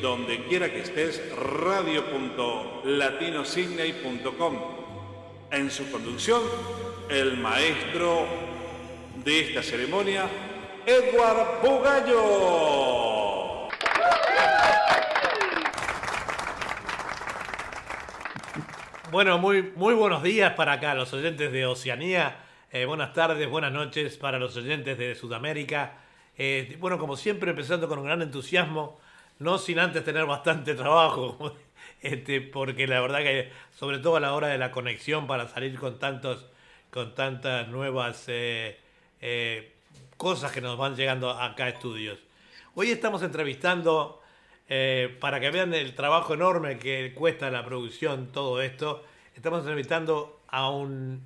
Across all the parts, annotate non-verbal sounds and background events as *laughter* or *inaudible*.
donde quiera que estés, radio.latinosidney.com. En su conducción, el maestro de esta ceremonia, Edward Bugallo. Bueno, muy, muy buenos días para acá, los oyentes de Oceanía. Eh, buenas tardes, buenas noches para los oyentes de Sudamérica. Eh, bueno, como siempre, empezando con un gran entusiasmo, no sin antes tener bastante trabajo, *laughs* este, porque la verdad que, sobre todo a la hora de la conexión para salir con, tantos, con tantas nuevas eh, eh, cosas que nos van llegando acá a estudios. Hoy estamos entrevistando, para que vean el trabajo enorme que cuesta la producción, todo esto, estamos entrevistando a un,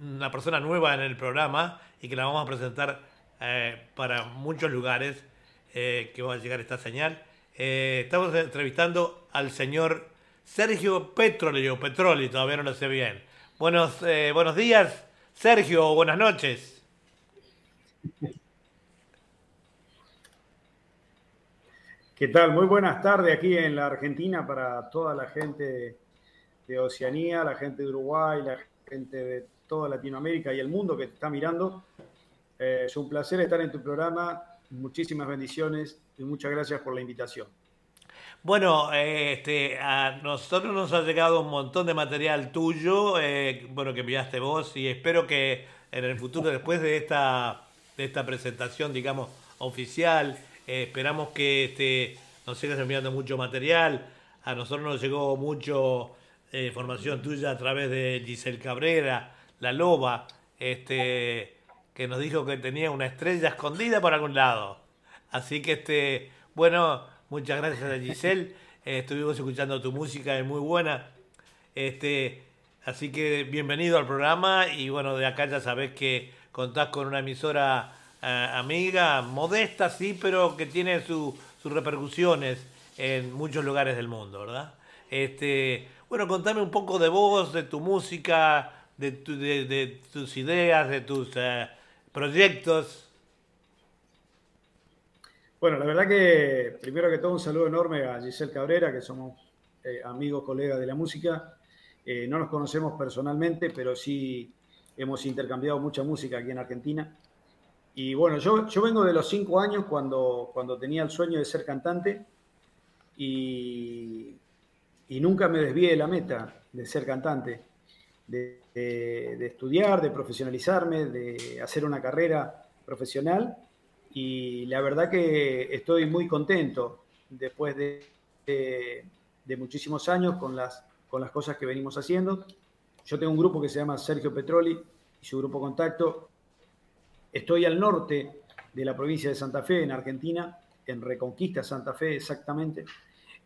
una persona nueva en el programa y que la vamos a presentar eh, para muchos lugares eh, que va a llegar esta señal. Eh, estamos entrevistando al señor Sergio Petroli, o Petroli, todavía no lo sé bien. Buenos, buenos días, Sergio, buenas noches. ¿Qué tal? Muy buenas tardes aquí en la Argentina para toda la gente de Oceanía, la gente de Uruguay, la gente de toda Latinoamérica y el mundo que está mirando. Eh, es un placer estar en tu programa. Muchísimas bendiciones y muchas gracias por la invitación. Bueno, este, a nosotros nos ha llegado un montón de material tuyo, eh, bueno, que enviaste vos, y espero que en el futuro, después de esta, de esta presentación, digamos, oficial, eh, esperamos que este, nos sigas enviando mucho material. A nosotros nos llegó mucho información tuya a través de Giselle Cabrera, La Loba, este, que nos dijo que tenía una estrella escondida por algún lado. Así que, este, bueno, muchas gracias a Giselle. *laughs* Eh, estuvimos escuchando tu música, es muy buena. Este, así que bienvenido al programa y bueno, de acá ya sabes que contás con una emisora eh, amiga, modesta sí, pero que tiene sus repercusiones en muchos lugares del mundo, ¿verdad? Este, bueno, contame un poco de vos, de tu música, de, de, tus ideas, de tus eh, proyectos. Bueno, la verdad que primero que todo un saludo enorme a Giselle Cabrera, que somos eh, amigos, colegas de la música. Eh, no nos conocemos personalmente, pero sí hemos intercambiado mucha música aquí en Argentina. Y bueno, yo, yo vengo de los cinco años cuando, cuando tenía el sueño de ser cantante y, y nunca me desvié de la meta de ser cantante de, estudiar, de profesionalizarme, de hacer una carrera profesional y la verdad que estoy muy contento después de, de, muchísimos años con las, con las cosas que venimos haciendo. Yo tengo un grupo que se llama Sergio Petroli y su grupo Contacto. Estoy al norte de la provincia de Santa Fe, en Argentina, en Reconquista Santa Fe exactamente.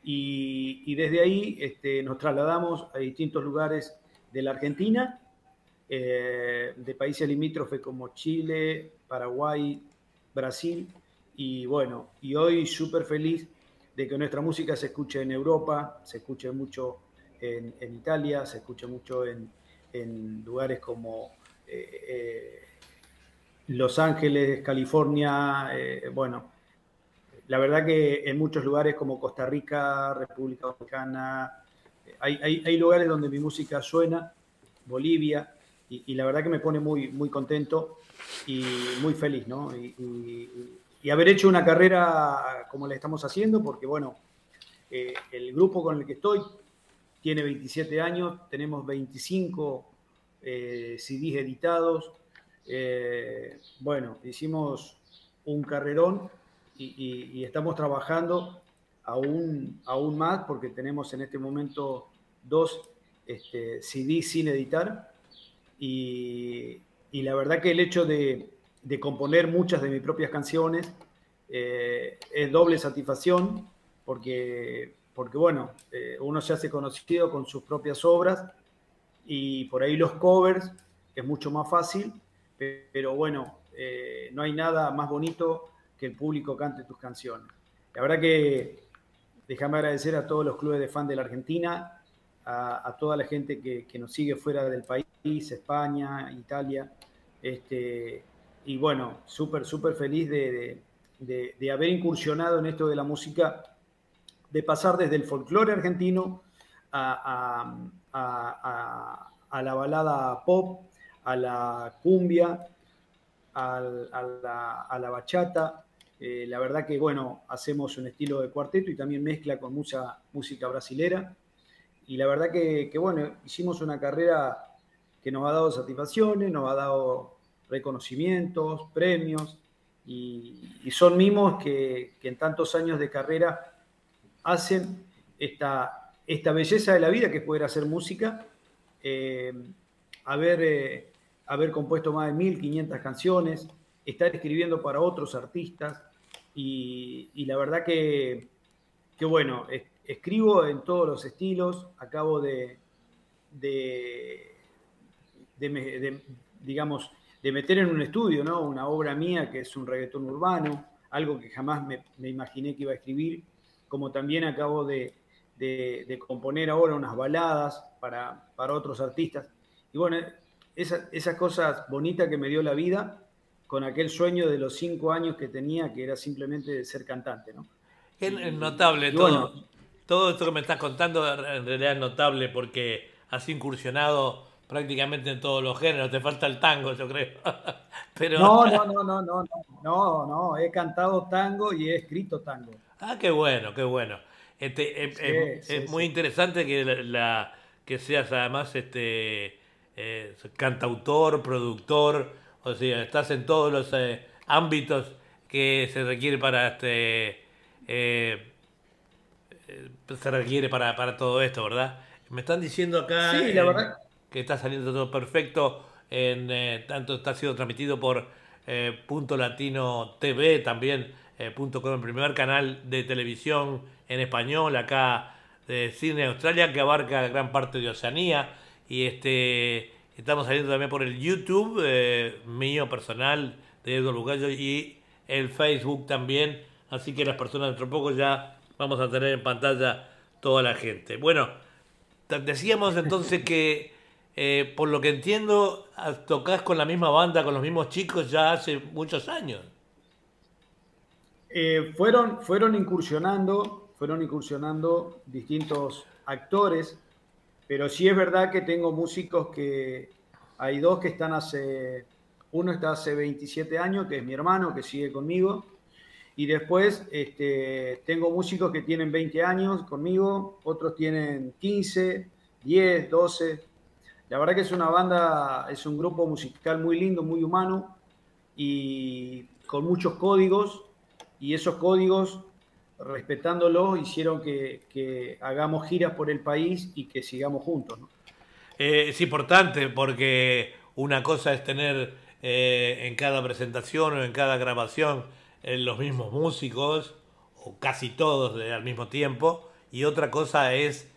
Y, desde ahí este, nos trasladamos a distintos lugares de la Argentina, eh, de países limítrofes como Chile, Paraguay, Brasil. Y bueno, y hoy súper feliz de que nuestra música se escuche en Europa, se escuche mucho en, Italia, se escuche mucho en, lugares como eh, Los Ángeles, California, eh, bueno, la verdad que en muchos lugares como Costa Rica, República Dominicana, hay, lugares donde mi música suena, Bolivia, y, la verdad que me pone muy, muy contento y muy feliz, ¿no? Y, y haber hecho una carrera como la estamos haciendo, porque bueno, eh, el grupo con el que estoy tiene 27 años, tenemos 25 eh, CDs editados. Eh, bueno, hicimos un carrerón y, estamos trabajando aún, aún más porque tenemos en este momento dos este, CDs sin editar y, la verdad que el hecho de, componer muchas de mis propias canciones es doble satisfacción porque, porque bueno, eh, uno se hace conocido con sus propias obras y por ahí los covers es mucho más fácil, pero bueno, eh, no hay nada más bonito que el público cante tus canciones. La verdad que déjame agradecer a todos los clubes de fan de la Argentina, a, toda la gente que, nos sigue fuera del país, España, Italia, este, y bueno, súper, súper feliz de, de, haber incursionado en esto de la música de pasar desde el folclore argentino a, la balada pop, a la cumbia, a, la, bachata. Eh, la verdad que, bueno, hacemos un estilo de cuarteto y también mezcla con mucha música brasilera. Y la verdad que, bueno, hicimos una carrera que nos ha dado satisfacciones, nos ha dado reconocimientos, premios, y, son mimos que, que en tantos años de carrera hacen esta, esta belleza de la vida que es poder hacer música, eh, haber, eh, haber compuesto más de 1500 canciones, estar escribiendo para otros artistas y, la verdad que, que, bueno, escribo en todos los estilos, acabo de, de, digamos, de meter en un estudio, ¿no? Una obra mía que es un reggaetón urbano, algo que jamás me, imaginé que iba a escribir como también acabo de, componer ahora unas baladas para, otros artistas. Y bueno, esas cosas bonitas que me dio la vida con aquel sueño de los cinco años que tenía, que era simplemente ser cantante, ¿no? Es notable todo. todo esto que me estás contando en realidad es notable porque has incursionado prácticamente en todos los géneros. Te falta el tango, yo creo. *laughs* Pero... No, no, no, no, no, no, no, he cantado tango y he escrito tango. Ah, qué bueno, qué bueno. Este, es, muy interesante que, la, que seas además este eh, cantautor, productor, o sea, estás en todos los eh, ámbitos que se requiere para este eh, se requiere para, para, todo esto, ¿verdad? Me están diciendo acá que está saliendo todo perfecto, en tanto está siendo transmitido por Punto Latino TV también eh, .com, el primer canal de televisión en español acá de Cine Australia que abarca gran parte de Oceanía y este estamos saliendo también por el YouTube eh, mío personal de Edgar Bugallo y el Facebook también. Así que las personas dentro de poco ya vamos a tener en pantalla toda la gente. Bueno decíamos entonces que eh, por lo que entiendo tocas con la misma banda con los mismos chicos ya hace muchos años. Eh, fueron, fueron incursionando, fueron incursionando distintos actores, pero sí es verdad que tengo músicos que hay dos que están hace, uno está hace 27 años, que es mi hermano, que sigue conmigo, y después este, tengo músicos que tienen 20 años conmigo, otros tienen 15, 10, 12. La verdad que es una banda, es un grupo musical muy lindo, muy humano y con muchos códigos y esos códigos, respetándolos, hicieron que, hagamos giras por el país y que sigamos juntos. Eh, es importante porque una cosa es tener eh, en cada presentación o en cada grabación eh, los mismos músicos, o casi todos al mismo tiempo, y otra cosa es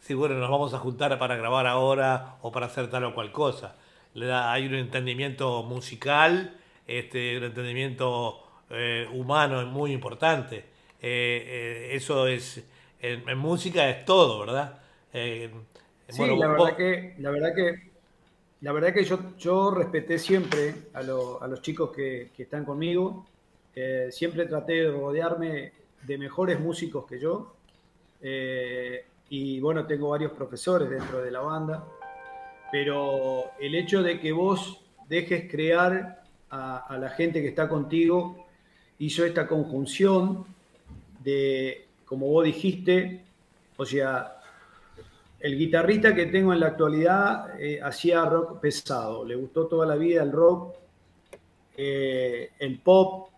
si bueno, nos vamos a juntar para grabar ahora o para hacer tal o cual cosa. Hay un entendimiento musical, este, un entendimiento eh, humano es muy importante. Eh, eh, eso es, en, música es todo, ¿verdad? sí, la, verdad que, la verdad que la verdad que yo, yo respeté siempre a, los chicos que, están conmigo. Eh, siempre traté de rodearme de mejores músicos que yo. Eh, y bueno, tengo varios profesores dentro de la banda. Pero el hecho de que vos dejes crear a, la gente que está contigo hizo esta conjunción de, como vos dijiste, o sea, el guitarrista que tengo en la actualidad eh, hacía rock pesado, le gustó toda la vida el rock, eh, el pop,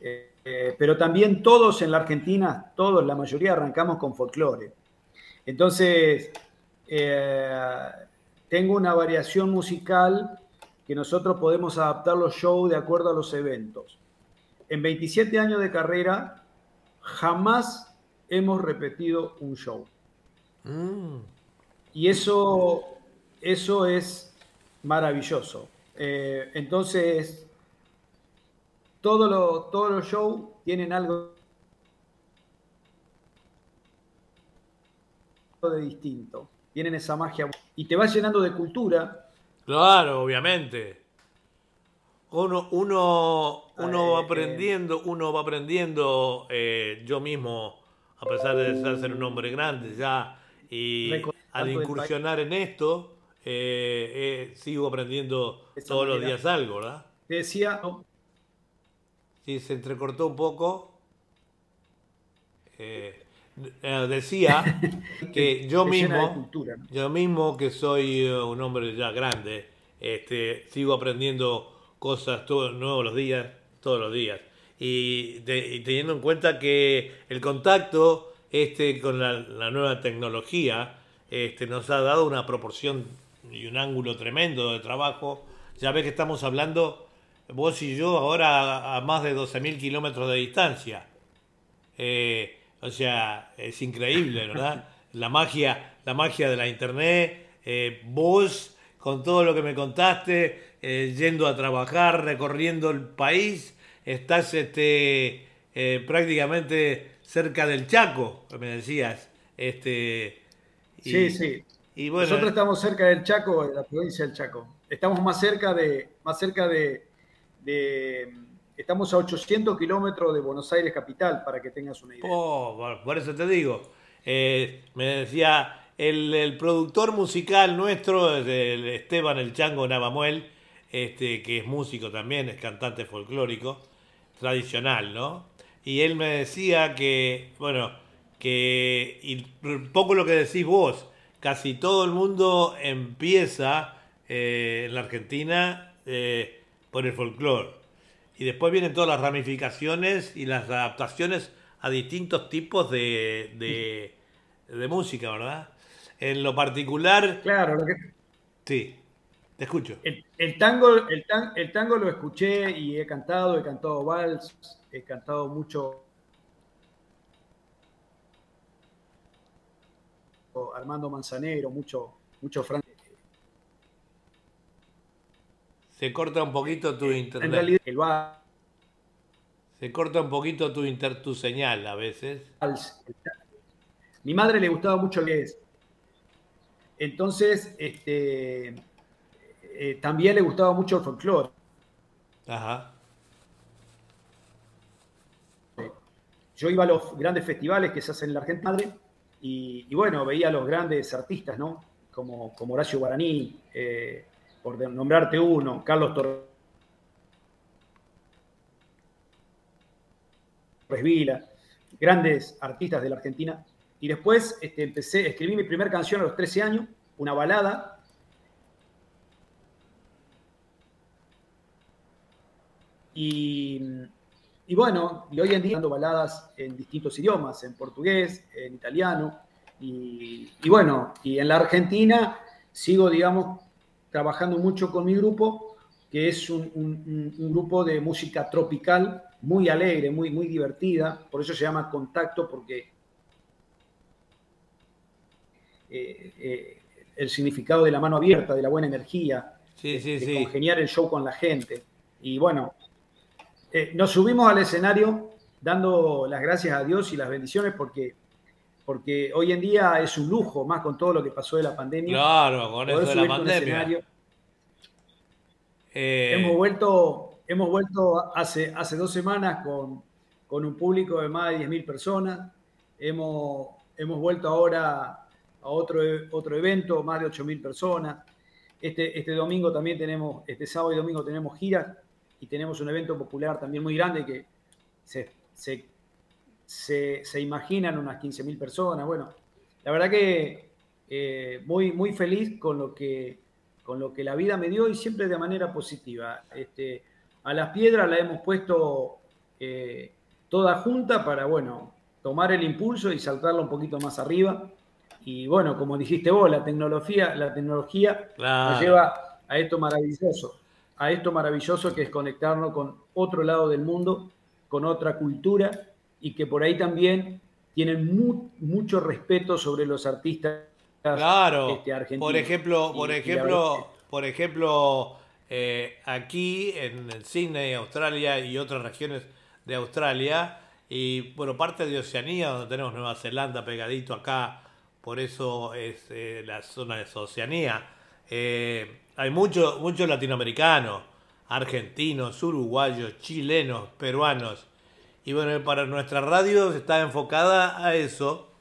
eh, pero también todos en la Argentina, todos, la mayoría arrancamos con folclore. Entonces, tengo una variación musical que nosotros podemos adaptar los shows de acuerdo a los eventos. En 27 años de carrera, jamás hemos repetido un show. Mm. Y eso, eso es maravilloso. Eh, entonces, todos los shows tienen algo de distinto. Tienen esa magia. Y te va llenando de cultura. Claro, obviamente. Uno, uno, uno va aprendiendo, uno va aprendiendo, eh, yo mismo, a pesar de ser un hombre grande ya, y al incursionar en esto, eh, eh, sigo aprendiendo todos los días algo, ¿verdad? Decía. Sí, se entrecortó un poco. Eh, decía *laughs* que yo mismo, yo mismo que soy un hombre ya grande, este, sigo aprendiendo cosas todos nuevos los días, todos los días. Y, teniendo en cuenta que el contacto este con la nueva tecnología este, nos ha dado una proporción y un ángulo tremendo de trabajo. Ya ves que estamos hablando, vos y yo, ahora a, más de 12.000 kilómetros de distancia. Eh, o sea, es increíble, ¿verdad? *laughs* La magia, la magia de la internet, eh, vos con todo lo que me contaste, eh, yendo a trabajar, recorriendo el país, estás este, prácticamente cerca del Chaco, me decías. Este, sí, sí. Nosotros estamos cerca del Chaco, de la provincia del Chaco. Estamos más cerca de, más cerca de, estamos a 800 kilómetros de Buenos Aires capital, para que tengas una idea. Oh, por eso te digo. Eh, me decía el, productor musical nuestro, el Esteban El Chango Navamuel, este, que es músico también, es cantante folclórico, tradicional, ¿no? Y él me decía que, bueno, que y un poco lo que decís vos, casi todo el mundo empieza eh, en la Argentina eh, por el folclore. Y después vienen todas las ramificaciones y las adaptaciones a distintos tipos de, de, música, ¿verdad? En lo particular... Claro, lo que... Sí, te escucho. El, tango, el, el tango lo escuché y he cantado, he cantado vals, he cantado mucho Armando Manzanero, mucho, mucho Se corta un poquito tu internet. Se corta un poquito tu, inter, tu señal a veces. Mi madre le gustaba mucho el es. Entonces, este, eh, también le gustaba mucho el folclore. Ajá. Yo iba a los grandes festivales que se hacen en la Argentina y, bueno, veía a los grandes artistas, ¿no? Como, como Horacio Guaraní, eh, por nombrarte uno, Carlos Torres Vila, grandes artistas de la Argentina. Y después este, empecé, escribí mi primera canción a los 13 años, una balada. Y, y bueno, y hoy en día dando baladas en distintos idiomas, en portugués, en italiano. Y, bueno, y en la Argentina sigo, digamos, trabajando mucho con mi grupo, que es un, grupo de música tropical, muy alegre, muy, muy divertida. Por eso se llama Contacto, porque eh, eh, el significado de la mano abierta, de la buena energía, de, congeniar el show con la gente. Y bueno, eh, nos subimos al escenario dando las gracias a Dios y las bendiciones porque, porque hoy en día es un lujo, más con todo lo que pasó de la pandemia. Claro, con eso de la pandemia. hemos vuelto, hemos vuelto hace, hace dos semanas con, con un público de más de 10.000 personas. Hemos, hemos vuelto ahora a otro, otro evento, más de 8.000 personas. Este, este domingo también tenemos, este sábado y domingo tenemos giras y tenemos un evento popular también muy grande que se, se, se, imaginan unas 15.000 personas. Bueno, la verdad que eh, muy, muy feliz con lo, que, con lo que la vida me dio y siempre de manera positiva. Este, a las piedras la hemos puesto eh, toda junta para, bueno, tomar el impulso y saltarla un poquito más arriba. Y bueno, como dijiste vos, la tecnología, la tecnología nos lleva a esto maravilloso, a esto maravilloso que es conectarnos con otro lado del mundo, con otra cultura y que por ahí también tienen mucho respeto sobre los artistas claro. Este, argentinos. Por ejemplo, por ejemplo, por ejemplo, eh, aquí en el Sydney, Australia y otras regiones de Australia, y bueno, parte de Oceanía, donde tenemos Nueva Zelanda pegadito acá, por eso es eh, la zona de Oceanía. Eh, hay muchos mucho latinoamericanos, argentinos, uruguayos, chilenos, peruanos. Y bueno, para nuestra radio está enfocada a eso.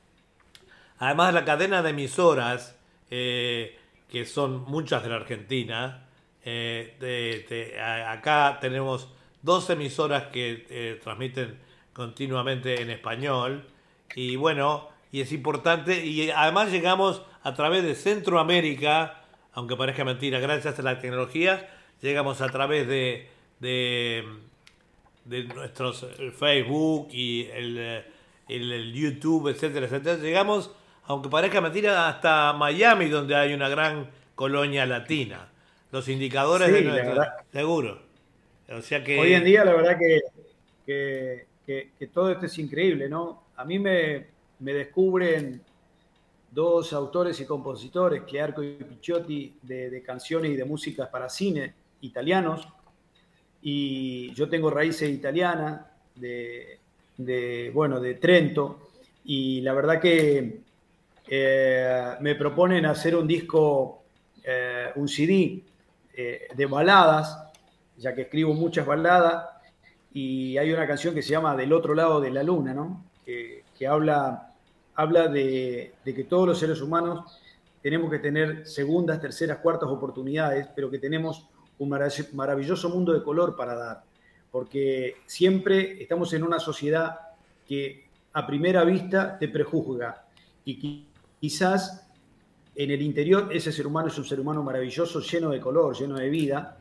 Además, la cadena de emisoras, eh, que son muchas de la Argentina, acá tenemos dos emisoras que transmiten continuamente en español. Y bueno, y es importante. Y además llegamos a través de Centroamérica, aunque parezca mentira, gracias a la tecnología, llegamos a través de, de, nuestros Facebook y el, el, YouTube, etcétera, etcétera. Llegamos, aunque parezca mentira, hasta Miami, donde hay una gran colonia latina. Los indicadores de nuestro, seguro. O sea que hoy en día la verdad que que, todo esto es increíble, ¿no? A mí me, descubren dos autores y compositores, Clearco y Picciotti, de, canciones y de músicas para cine italianos, y yo tengo raíces italianas, de, bueno, de Trento, y la verdad que eh, me proponen hacer un disco, eh, un CD eh, de baladas, ya que escribo muchas baladas, y hay una canción que se llama Del otro lado de la luna, ¿no? que, habla, habla de, que todos los seres humanos tenemos que tener segundas, terceras, cuartas oportunidades, pero que tenemos un maravilloso mundo de color para dar, porque siempre estamos en una sociedad que a primera vista te prejuzga. Y quizás en el interior ese ser humano es un ser humano maravilloso, lleno de color, lleno de vida,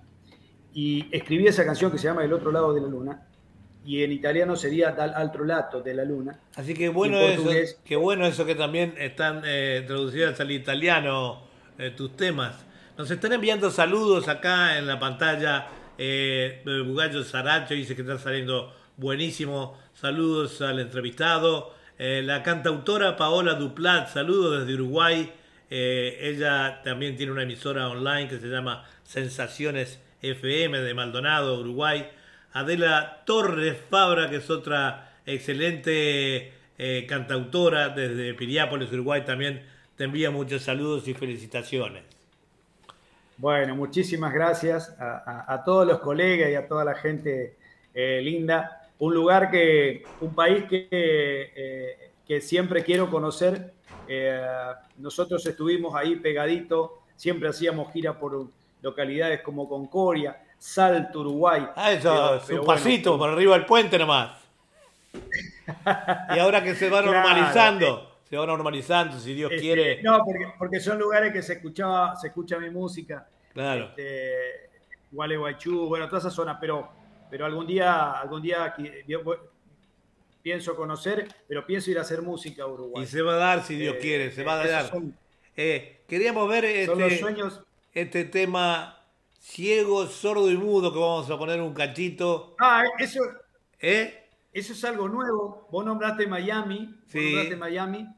y escribí esa canción que se llama El otro lado de la luna, y en italiano sería Dal altro lato de la luna. Así que bueno eso, que bueno eso que también están eh, traducidas al italiano eh, tus temas. Nos están enviando saludos acá en la pantalla. Eh, Bugallo Saracho dice que está saliendo buenísimo. Saludos al entrevistado. Eh, la cantautora Paola Duplat, saludos desde Uruguay. ella también tiene una emisora online que se llama Sensaciones FM de Maldonado, Uruguay. Adela Torres Fabra, que es otra excelente eh, cantautora desde Piriápolis, Uruguay, también te envía muchos saludos y felicitaciones. Bueno, muchísimas gracias a, todos los colegas y a toda la gente eh, linda. Un lugar que, un país que, eh, que siempre quiero conocer. nosotros estuvimos ahí pegadito, siempre hacíamos gira por localidades como Concordia, Salto, Uruguay. Ah, eso, un pasito por arriba del puente nomás. y ahora que se va *laughs* normalizando, se va normalizando, si Dios este, quiere. No, porque, son lugares que se escuchaba, se escucha mi música. Claro. Este, Gualeguaychú, bueno, toda esa zona, pero, pero algún día, algún día pienso conocer, pero pienso ir a hacer música a Uruguay. Y se va a dar, si Dios eh, quiere, se va a dar. Eh, queríamos ver este, sueños. este tema ciego, sordo y mudo, que vamos a poner un cachito. Ah, eso. ¿Eh? Eso es algo nuevo. Vos nombraste Miami. Sí. nombraste Miami.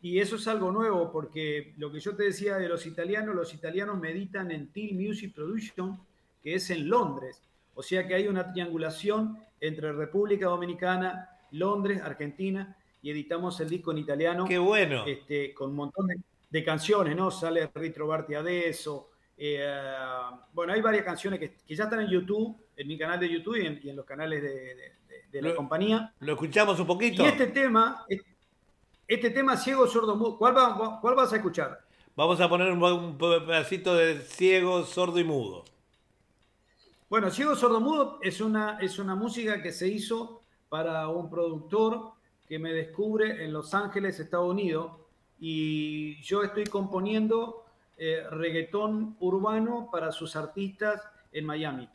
Y eso es algo nuevo, porque lo que yo te decía de los italianos, los italianos meditan en Till Music Production, que es en Londres. O sea que hay una triangulación entre República Dominicana, Londres, Argentina, y editamos el disco en italiano. ¡Qué bueno! Este, con un montón de, canciones, ¿no? Sale Ritrobarti Adesso, bueno, hay varias canciones que, ya están en YouTube, en mi canal de YouTube y en, los canales de, la compañía. ¿Lo escuchamos un poquito? Y este tema, este tema ciego, sordo, mudo, ¿cuál, ¿cuál vas a escuchar? Vamos a poner un, pedacito de ciego, sordo y mudo. Bueno, Ciego Sordo Mudo es una, es una música que se hizo para un productor que me descubre en Los Ángeles, Estados Unidos, y yo estoy componiendo eh, reggaetón urbano para sus artistas en Miami.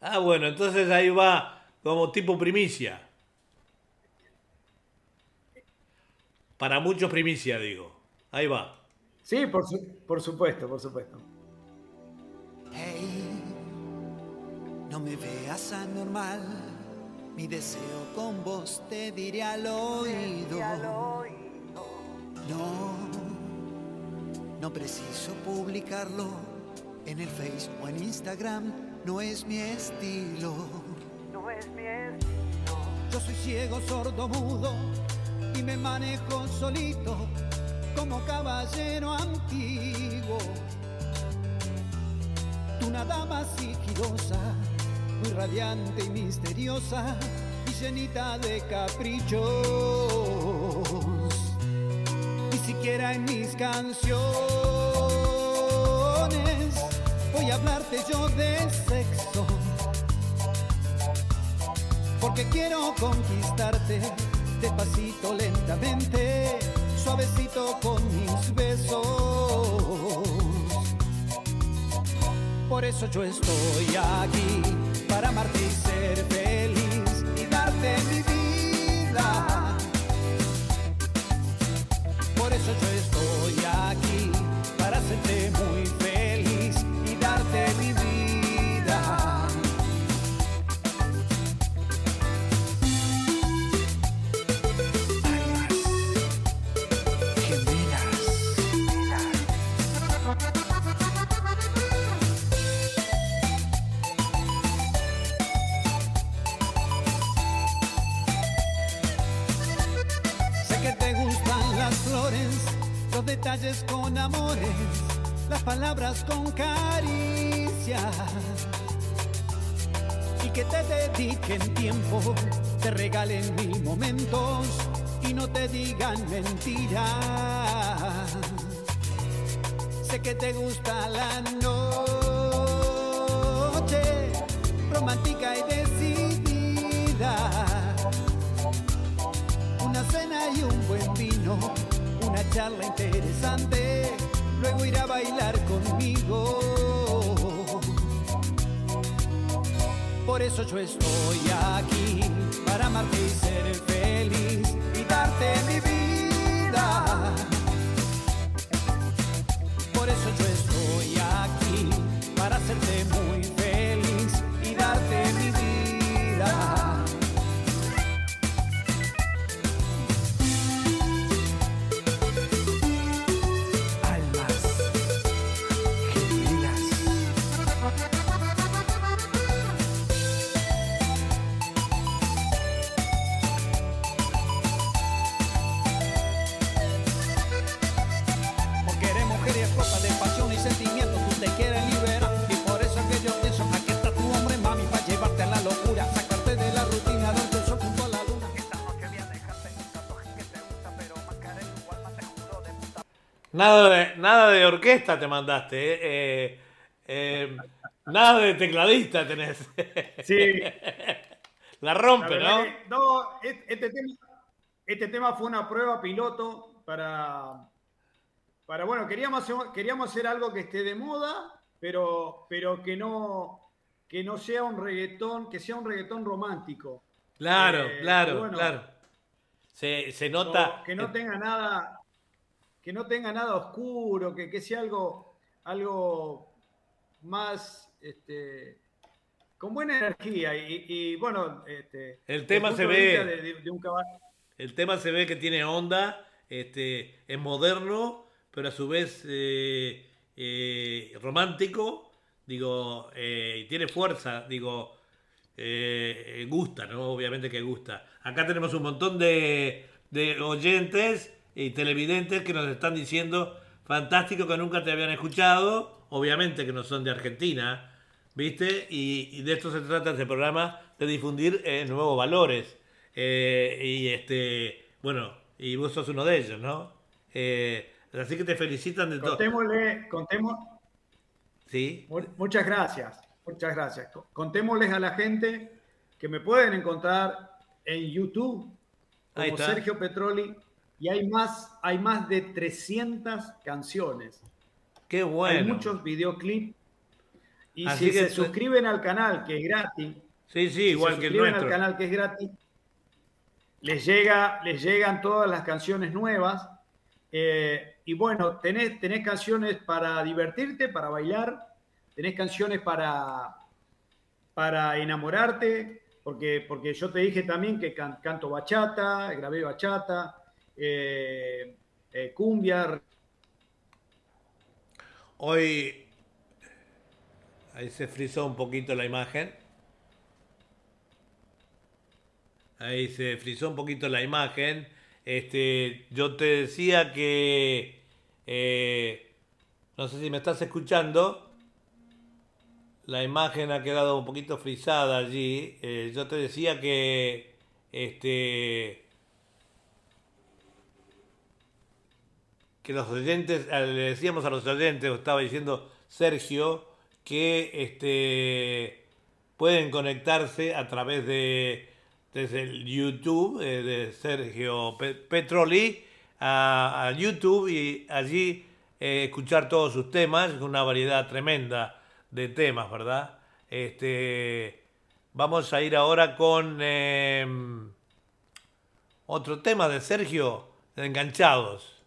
Ah, bueno, entonces ahí va como tipo primicia. Para muchos primicia, digo. Ahí va. Sí, por, por supuesto, por supuesto. Hey, no me veas anormal. Mi deseo con vos te diré al oído. No, no preciso publicarlo en el Facebook o en Instagram. No es mi estilo. No es mi estilo. Yo soy ciego, sordo, mudo y me manejo solito como caballero antiguo. Tú una dama sigilosa, muy radiante y misteriosa, y llenita de caprichos. Siquiera en mis canciones voy a hablarte yo de sexo. Porque quiero conquistarte despacito, lentamente suavecito con mis besos. Por eso yo estoy aquí, para amarte y ser feliz y darte mi vida. Eso yo estoy aquí, para hacerte detalles con amores, las palabras con caricias. Y que te dediquen tiempo, te regalen mil momentos y no te digan mentiras. Sé que te gusta la noche, romántica y decidida. Una cena y un buen vino una charla interesante, luego ir a bailar conmigo. Por eso yo estoy aquí, para amarte y ser feliz y darte mi vida. Nada de, nada de orquesta te mandaste, ¿eh? Eh, eh, nada de tecladista tenés. *laughs* Sí. La rompe, ¿no? no, este tema, este tema fue una prueba piloto para, para bueno, queríamos hacer, queríamos hacer algo que esté de moda, pero, pero que, no, que no sea un reggaetón, que sea un reggaetón romántico. Claro, claro, claro. Se, se nota. que no tenga nada, que no tenga nada oscuro, que, que sea algo, algo más este, con buena energía. Y, bueno, este, el tema se ve. el tema se ve que tiene onda, este, es moderno, pero a su vez eh, eh, romántico, digo, eh, y tiene fuerza, digo, gusta, ¿no? Obviamente que gusta. Acá tenemos un montón de, de oyentes y televidentes que nos están diciendo fantástico que nunca te habían escuchado obviamente que no son de Argentina, ¿viste? Y, de esto se trata este programa, de difundir eh, nuevos valores. Eh, y este, bueno, y vos sos uno de ellos, ¿no? Eh, así que te felicitan de todo. Contémosle, contemos. Sí. Muchas gracias, muchas gracias. Contémosles a la gente que me pueden encontrar en YouTube como Sergio Petroli y hay más, hay más de 300 canciones. Qué bueno. Hay muchos videoclips. Y si se suscriben al canal, que es gratis. Sí, sí, igual que el nuestro. al canal, que es gratis, les, llega, les llegan todas las canciones nuevas. Eh, y bueno, tenés, tenés canciones para divertirte, para bailar, tenés canciones para, para enamorarte, porque, porque yo te dije también que canto bachata, grabé bachata, eh, eh, cumbia. Hoy ahí se frizó un poquito la imagen. Ahí se frizó un poquito la imagen. Este, yo te decía que eh, no sé si me estás escuchando. La imagen ha quedado un poquito frisada allí. yo te decía que este que los oyentes, le decíamos a los oyentes, estaba diciendo Sergio, que este, pueden conectarse a través de desde el YouTube eh, de Sergio Petroli a, YouTube y allí eh, escuchar todos sus temas, una variedad tremenda de temas, ¿verdad? Este, vamos a ir ahora con em, otro tema de Sergio, de Enganchados.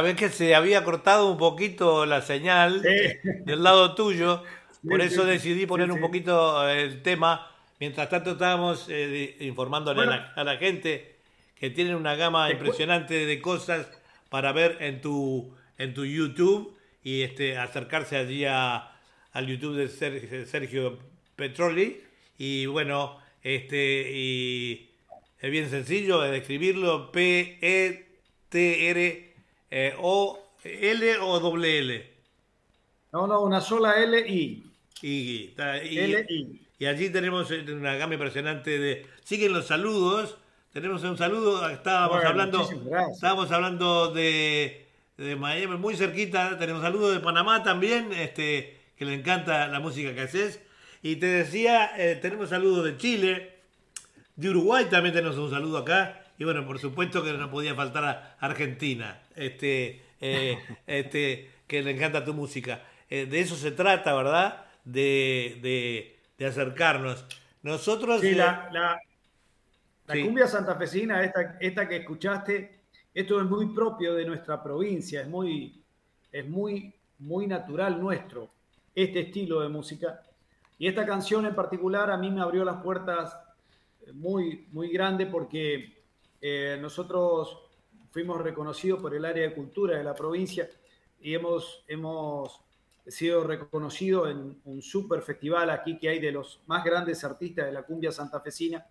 Sabes que se había cortado un poquito la señal del lado tuyo, por eso decidí poner un poquito eh, el tema. Mientras tanto estábamos eh, informándole a, la, gente que tienen una gama impresionante de cosas para ver en tu en tu YouTube y este acercarse allí a, al YouTube de Sergio, Petroli y bueno este y es bien sencillo de escribirlo P E T R eh, o L o doble L. No, no, una sola L y. Y, y, allí tenemos eh, una gama impresionante de. Siguen los saludos. Tenemos un saludo. Estábamos hablando. Estábamos hablando de, de, Miami, muy cerquita. Tenemos saludos de Panamá también, este, que le encanta la música que haces. Y te decía, eh, tenemos saludos de Chile, de Uruguay también tenemos un saludo acá. Y bueno, por supuesto que no podía faltar a Argentina, este, eh, este, que le encanta tu música. Eh, de eso se trata, ¿verdad? De, acercarnos. Nosotros... Sí, eh, la, la, cumbia santafesina, esta, esta que escuchaste, esto es muy propio de nuestra provincia, es muy, es muy, muy natural nuestro, este estilo de música. Y esta canción en particular a mí me abrió las puertas muy, muy grande porque eh, nosotros fuimos reconocidos por el área de cultura de la provincia y hemos, hemos sido reconocidos en un super festival aquí que hay de los más grandes artistas de la cumbia santafesina.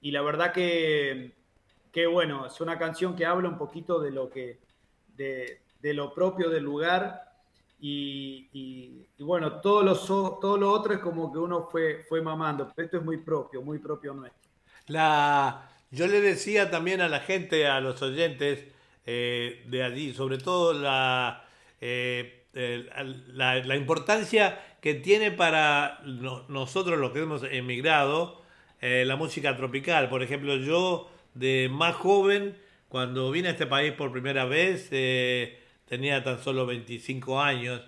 Y la verdad que, que bueno, es una canción que habla un poquito de lo, que, de, de lo propio del lugar y, y, bueno, todo lo, todo lo otro es como que uno fue, fue mamando, esto es muy propio, muy propio nuestro. La, yo le decía también a la gente, a los oyentes eh, de allí, sobre todo la, eh, la, la, importancia que tiene para nosotros los que hemos emigrado eh, la música tropical. Por ejemplo, yo de más joven, cuando vine a este país por primera vez, tenía tan solo 25 años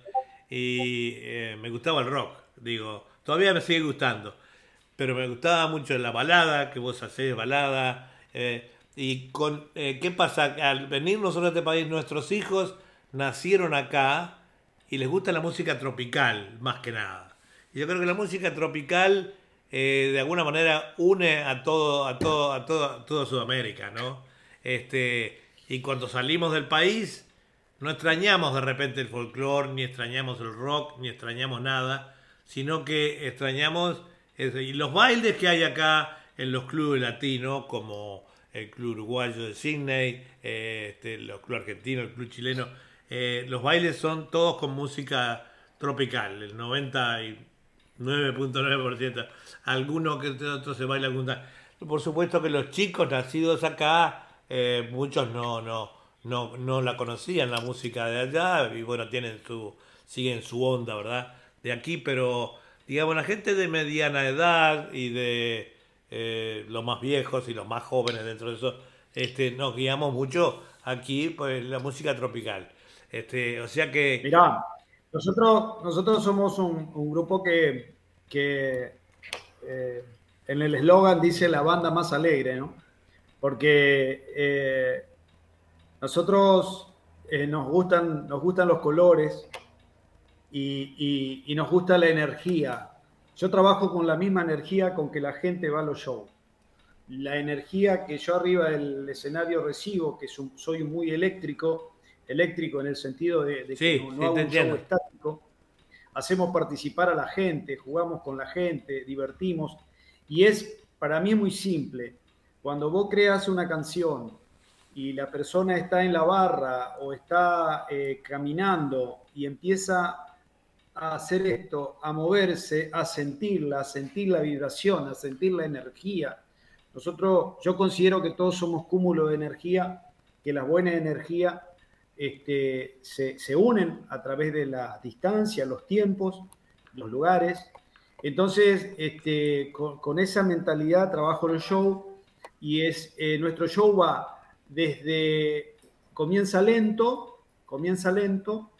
y me gustaba el rock. Digo, todavía me sigue gustando pero me gustaba mucho la balada, que vos hacés balada. Eh, y con eh, qué pasa, al venir nosotros a este país, nuestros hijos nacieron acá y les gusta la música tropical, más que nada. Y yo creo que la música tropical eh, de alguna manera une a todo, a todo, a todo, a toda Sudamérica, ¿no? Este, y cuando salimos del país, no extrañamos de repente el folclore, ni extrañamos el rock, ni extrañamos nada, sino que extrañamos y los bailes que hay acá en los clubes latinos, como el Club Uruguayo de Sydney, eh, este, los clubes argentinos, el Club Chileno, eh, los bailes son todos con música tropical, el 99.9%. Algunos que otros se baila Por supuesto que los chicos nacidos acá, eh, muchos no, no, no, no la conocían la música de allá y bueno, tienen su, siguen su onda, ¿verdad? De aquí, pero digamos, la gente de mediana edad y de eh, los más viejos y los más jóvenes dentro de eso, este, nos guiamos mucho aquí pues la música tropical. Este, o sea que... Mirá, nosotros, nosotros somos un, grupo que, que eh, en el eslogan dice la banda más alegre, ¿no? Porque eh, nosotros nos, gustan, nos gustan los colores, y, nos gusta la energía. Yo trabajo con la misma energía con que la gente va a los shows. La energía que yo arriba del escenario recibo, que soy muy eléctrico, eléctrico en el sentido de, que no, hago un show estático, hacemos participar a la gente, jugamos con la gente, divertimos. Y es, para mí es muy simple. Cuando vos creas una canción y la persona está en la barra o está eh, caminando y empieza a hacer esto, a moverse, a sentirla, a sentir la vibración, a sentir la energía. Nosotros, yo considero que todos somos cúmulo de energía, que las buenas energías este, se, unen a través de la distancia, los tiempos, los lugares. Entonces, este, con, esa mentalidad trabajo el show y es, eh, nuestro show va desde, comienza lento, comienza lento,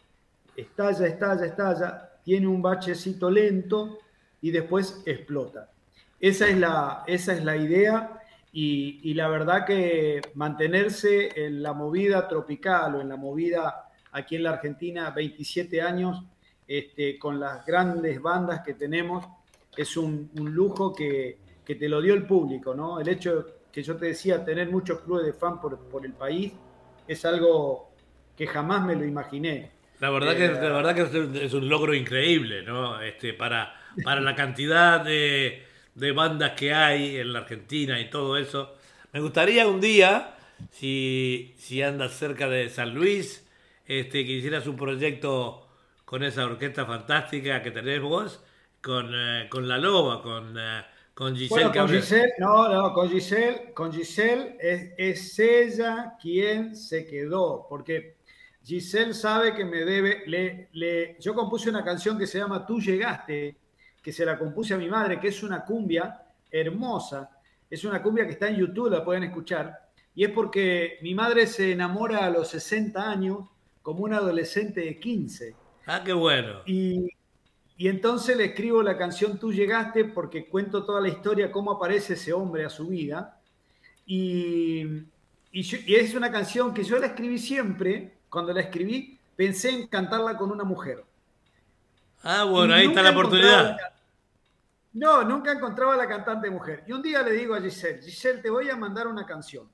estalla, estalla, estalla, tiene un bachecito lento y después explota. Esa es la, esa es la idea y, la verdad que mantenerse en la movida tropical o en la movida aquí en la Argentina 27 años este, con las grandes bandas que tenemos es un, lujo que, te lo dio el público, ¿no? El hecho que yo te decía, tener muchos clubes de fan por, por el país es algo que jamás me lo imaginé. La verdad, que, la verdad que es un logro increíble, ¿no? Este, para, para la cantidad de, de bandas que hay en la Argentina y todo eso. Me gustaría un día, si, si andas cerca de San Luis, este, que hicieras un proyecto con esa orquesta fantástica que tenés vos, con, eh, con La Loba, con, eh, con Giselle bueno, con Giselle, no, no, con Giselle, con Giselle es, es ella quien se quedó, porque Giselle sabe que me debe. Le, le, yo compuse una canción que se llama Tú llegaste, que se la compuse a mi madre, que es una cumbia hermosa. Es una cumbia que está en YouTube, la pueden escuchar. Y es porque mi madre se enamora a los 60 años como un adolescente de 15. Ah, qué bueno. Y, y entonces le escribo la canción Tú llegaste porque cuento toda la historia, cómo aparece ese hombre a su vida. Y, y, y es una canción que yo la escribí siempre cuando la escribí, pensé en cantarla con una mujer. Ah, bueno, ahí está la oportunidad. No, nunca encontraba la cantante mujer. Y un día le digo a Giselle, Giselle, te voy a mandar una canción.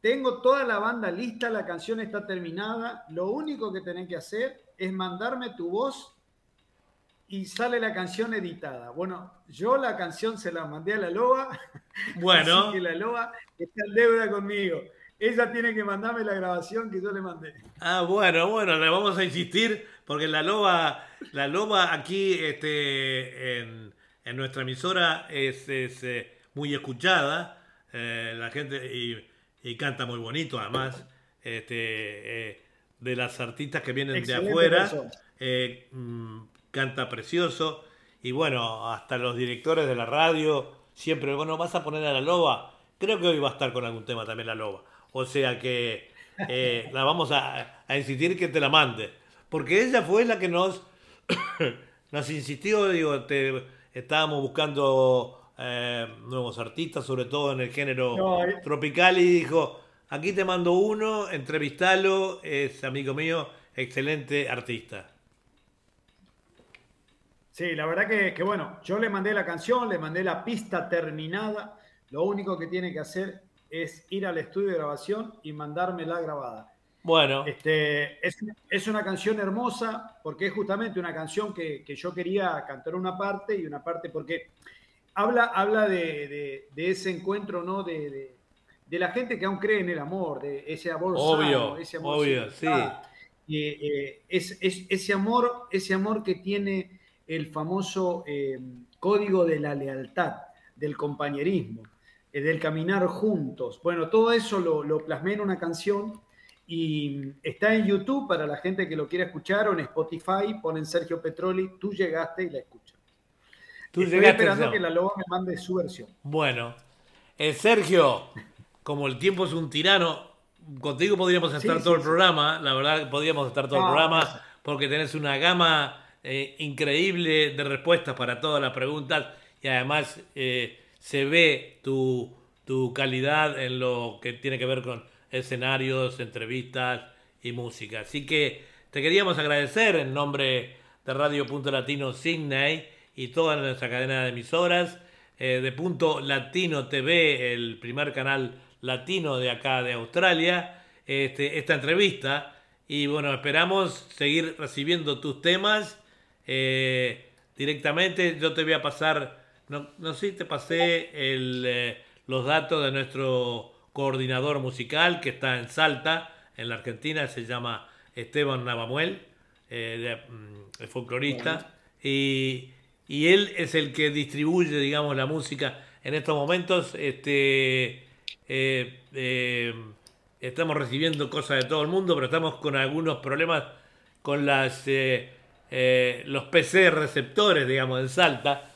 Tengo toda la banda lista, la canción está terminada. Lo único que tenés que hacer es mandarme tu voz y sale la canción editada. Bueno, yo la canción se la mandé a la loba. *laughs* Bueno. Así que la loba está en deuda conmigo. Ella tiene que mandarme la grabación que yo le mandé. Ah, bueno, bueno, le vamos a insistir porque la loba, la loba aquí este, en, nuestra emisora es, eh, muy escuchada. Eh, la gente y, canta muy bonito además. Este, eh, de las artistas que vienen de afuera, mm, canta precioso. Y bueno, hasta los directores de la radio siempre, bueno, vas a poner a la loba. Creo que hoy va a estar con algún tema también la loba. O sea que eh, la vamos a, insistir que te la mande. Porque ella fue la que nos, *coughs* nos insistió, digo, te, estábamos buscando eh, nuevos artistas, sobre todo en el género eh. tropical, y dijo, aquí te mando uno, entrevistalo, es amigo mío, excelente artista. Sí, la verdad que, que, bueno, yo le mandé la canción, le mandé la pista terminada. Lo único que tiene que hacer es ir al estudio de grabación y mandármela grabada. Bueno. Este, es, es, una canción hermosa porque es justamente una canción que, que, yo quería cantar una parte y una parte porque habla, habla de, de, ese encuentro, ¿no? De, de, la gente que aún cree en el amor, de ese amor obvio, ese amor obvio, sí. Y, eh, es, es, ese amor, ese amor que tiene el famoso eh, código de la lealtad, del compañerismo. Eh, del caminar juntos. Bueno, todo eso lo, plasmé en una canción y está en YouTube para la gente que lo quiera escuchar o en Spotify, ponen Sergio Petroli, tú llegaste y la escuchas. Tú Estoy esperando que la loba me mande su versión. Bueno, eh, Sergio, como el tiempo es un tirano, contigo podríamos estar todo el programa, la verdad podríamos estar todo el ah, programa porque tenés una gama eh, increíble de respuestas para todas las preguntas y además se ve tu, calidad en lo que tiene que ver con escenarios, entrevistas y música. Así que te queríamos agradecer en nombre de Radio Punto Latino Sydney y toda nuestra cadena de emisoras, eh, de Punto Latino TV, el primer canal latino de acá de Australia, este, esta entrevista. Y bueno, esperamos seguir recibiendo tus temas eh, directamente. Yo te voy a pasar no, no sé si te pasé eh, los datos de nuestro coordinador musical que está en Salta, en la Argentina, se llama Esteban Navamuel, eh, mm, folclorista, y, él es el que distribuye, digamos, la música en estos momentos. Este, eh, estamos recibiendo cosas de todo el mundo, pero estamos con algunos problemas con las, los PC receptores, digamos, en Salta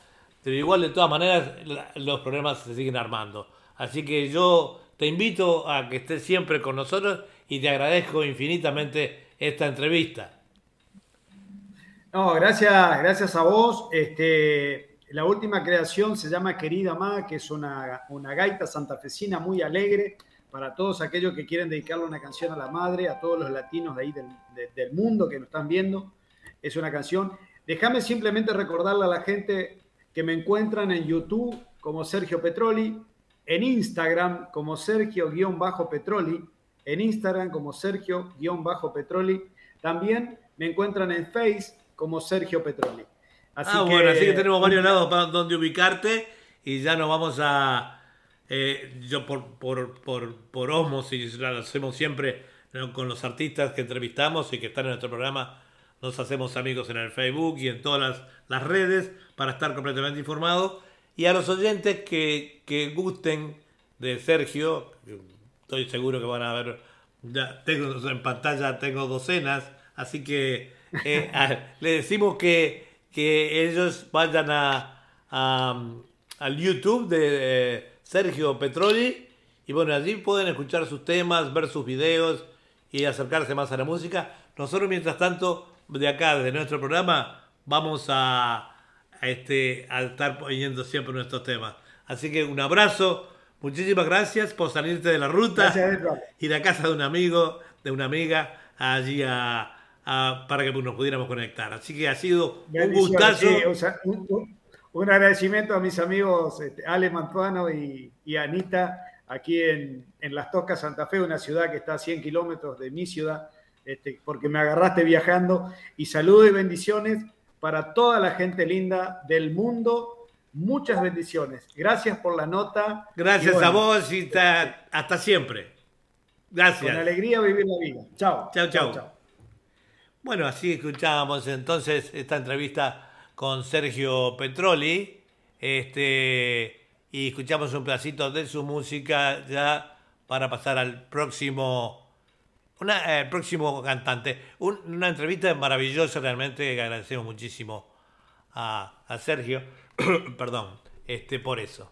pero igual de todas maneras los problemas se siguen armando. Así que yo te invito a que estés siempre con nosotros y te agradezco infinitamente esta entrevista. No, gracias, gracias a vos. Este, la última creación se llama Querida Ma, que es una, una gaita santafesina muy alegre para todos aquellos que quieren dedicarle una canción a la madre, a todos los latinos de ahí del, del mundo que nos están viendo. Es una canción. Déjame simplemente recordarle a la gente que me encuentran en YouTube como Sergio Petroli, en Instagram como Sergio-Petroli, en Instagram como Sergio-Petroli. También me encuentran en Face como Sergio Petroli. Así ah, bueno, así que tenemos varios lados para donde ubicarte y ya nos vamos a... Eh, yo por, por, por, por osmosis, lo hacemos siempre con los artistas que entrevistamos y que están en nuestro programa, nos hacemos amigos en el Facebook y en todas las, las redes para estar completamente informado. Y a los oyentes que, que gusten de Sergio, estoy seguro que van a ver, ya tengo en pantalla tengo docenas, así que eh, *laughs* le decimos que, que ellos vayan a, al YouTube de eh, Sergio Petroli y bueno, allí pueden escuchar sus temas, ver sus videos y acercarse más a la música. Nosotros, mientras tanto, de acá, de nuestro programa, vamos a a, este, a estar poniendo siempre nuestros temas. Así que un abrazo, muchísimas gracias por salirte de la ruta, ir a casa de un amigo, de una amiga, allí a, para que nos pudiéramos conectar. Así que ha sido un gustazo. un, agradecimiento a mis amigos este, Ale Mantuano y, Anita aquí en, Las Toscas, Santa Fe, una ciudad que está a 100 kilómetros de mi ciudad, este, porque me agarraste viajando. Y saludos y bendiciones para toda la gente linda del mundo. Muchas bendiciones. Gracias por la nota. Gracias a vos y hasta siempre. Gracias. Con alegría vivir la vida. Chao. Chao, chao. Bueno, así escuchábamos entonces esta entrevista con Sergio Petroli. Este, y escuchamos un pedacito de su música ya para pasar al próximo una, el próximo cantante. una entrevista maravillosa realmente agradecemos muchísimo a, a Sergio. *coughs* Perdón, este por eso.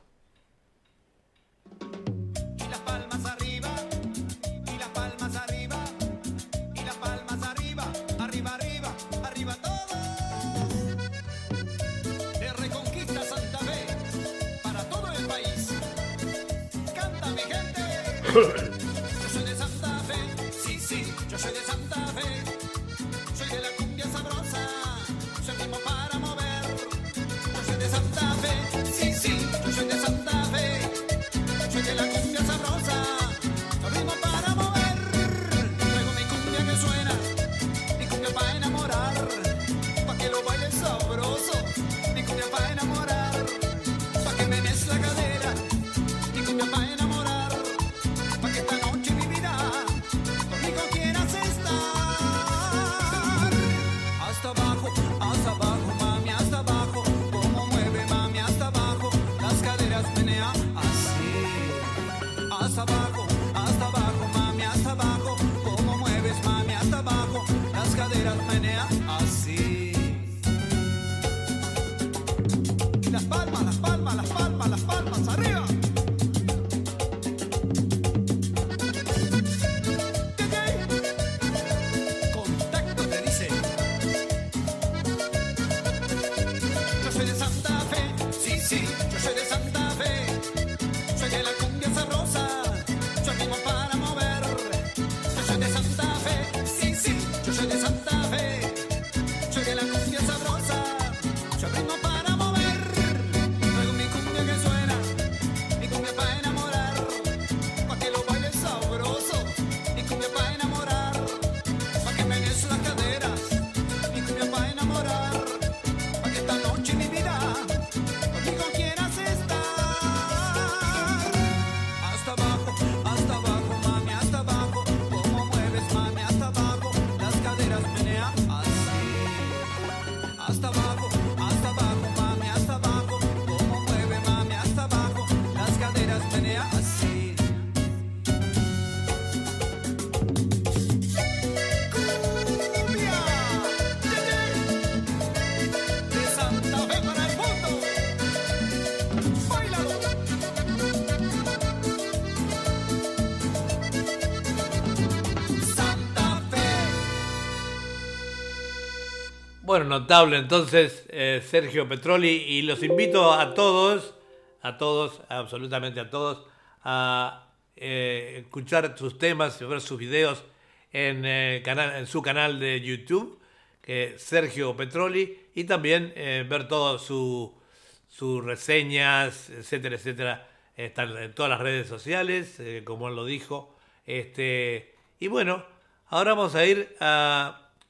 Bueno, notable entonces eh, Sergio Petroli y los invito a todos, a todos, absolutamente a todos, a eh, escuchar sus temas ver sus videos en, eh, en su canal de YouTube, que Sergio Petroli, y también ver todas sus reseñas, etcétera, etcétera. Están en todas las redes sociales, como él lo dijo. Este, y bueno, ahora vamos a ir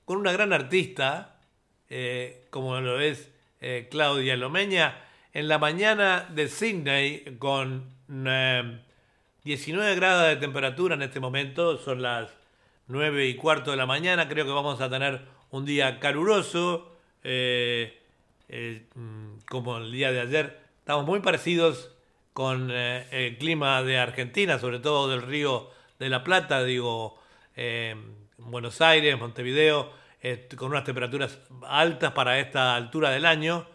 con una gran artista, eh, como lo es eh, Claudia Lomeña, en la mañana de Sydney con 19 eh, grados de temperatura en este momento, son las 9 y cuarto de la mañana, creo que vamos a tener un día caluroso, mm, como el día de ayer. Estamos muy parecidos con el clima de Argentina, sobre todo del río de la Plata, digo, Buenos Aires, Montevideo con unas temperaturas altas para esta altura del año.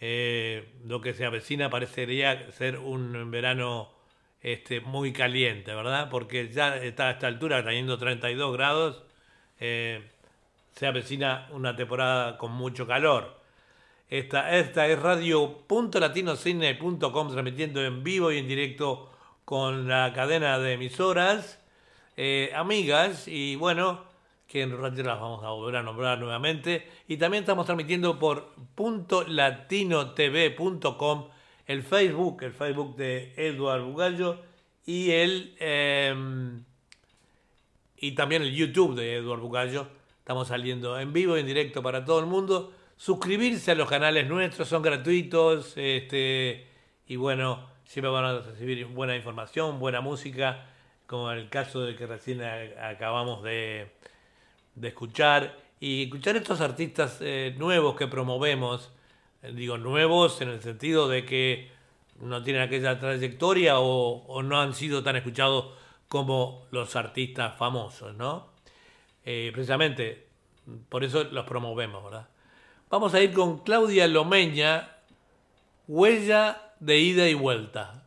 Eh, lo que se avecina parecería ser un verano este, muy caliente, ¿verdad? Porque ya está a esta altura teniendo 32 grados, eh, se avecina una temporada con mucho calor. Esta, esta es radio.latinocidney.com transmitiendo en vivo y en directo con la cadena de emisoras, eh, amigas, y bueno, que en un las vamos a volver a nombrar nuevamente. Y también estamos transmitiendo por .latinotv.com el Facebook, el Facebook de Eduardo Bugallo y el em, y también el YouTube de Eduardo Bugallo. Estamos saliendo en vivo, en directo para todo el mundo. Suscribirse a los canales nuestros son gratuitos, este y bueno, siempre van a recibir buena información, buena música, como en el caso de que recién acabamos de, escuchar. Y escuchar estos artistas eh, nuevos que promovemos, eh, digo nuevos en el sentido de que no tienen aquella trayectoria o, no han sido tan escuchados como los artistas famosos, ¿no? Eh, precisamente por eso los promovemos, ¿verdad? Vamos a ir con Claudia Lomeña, Huella de ida y vuelta.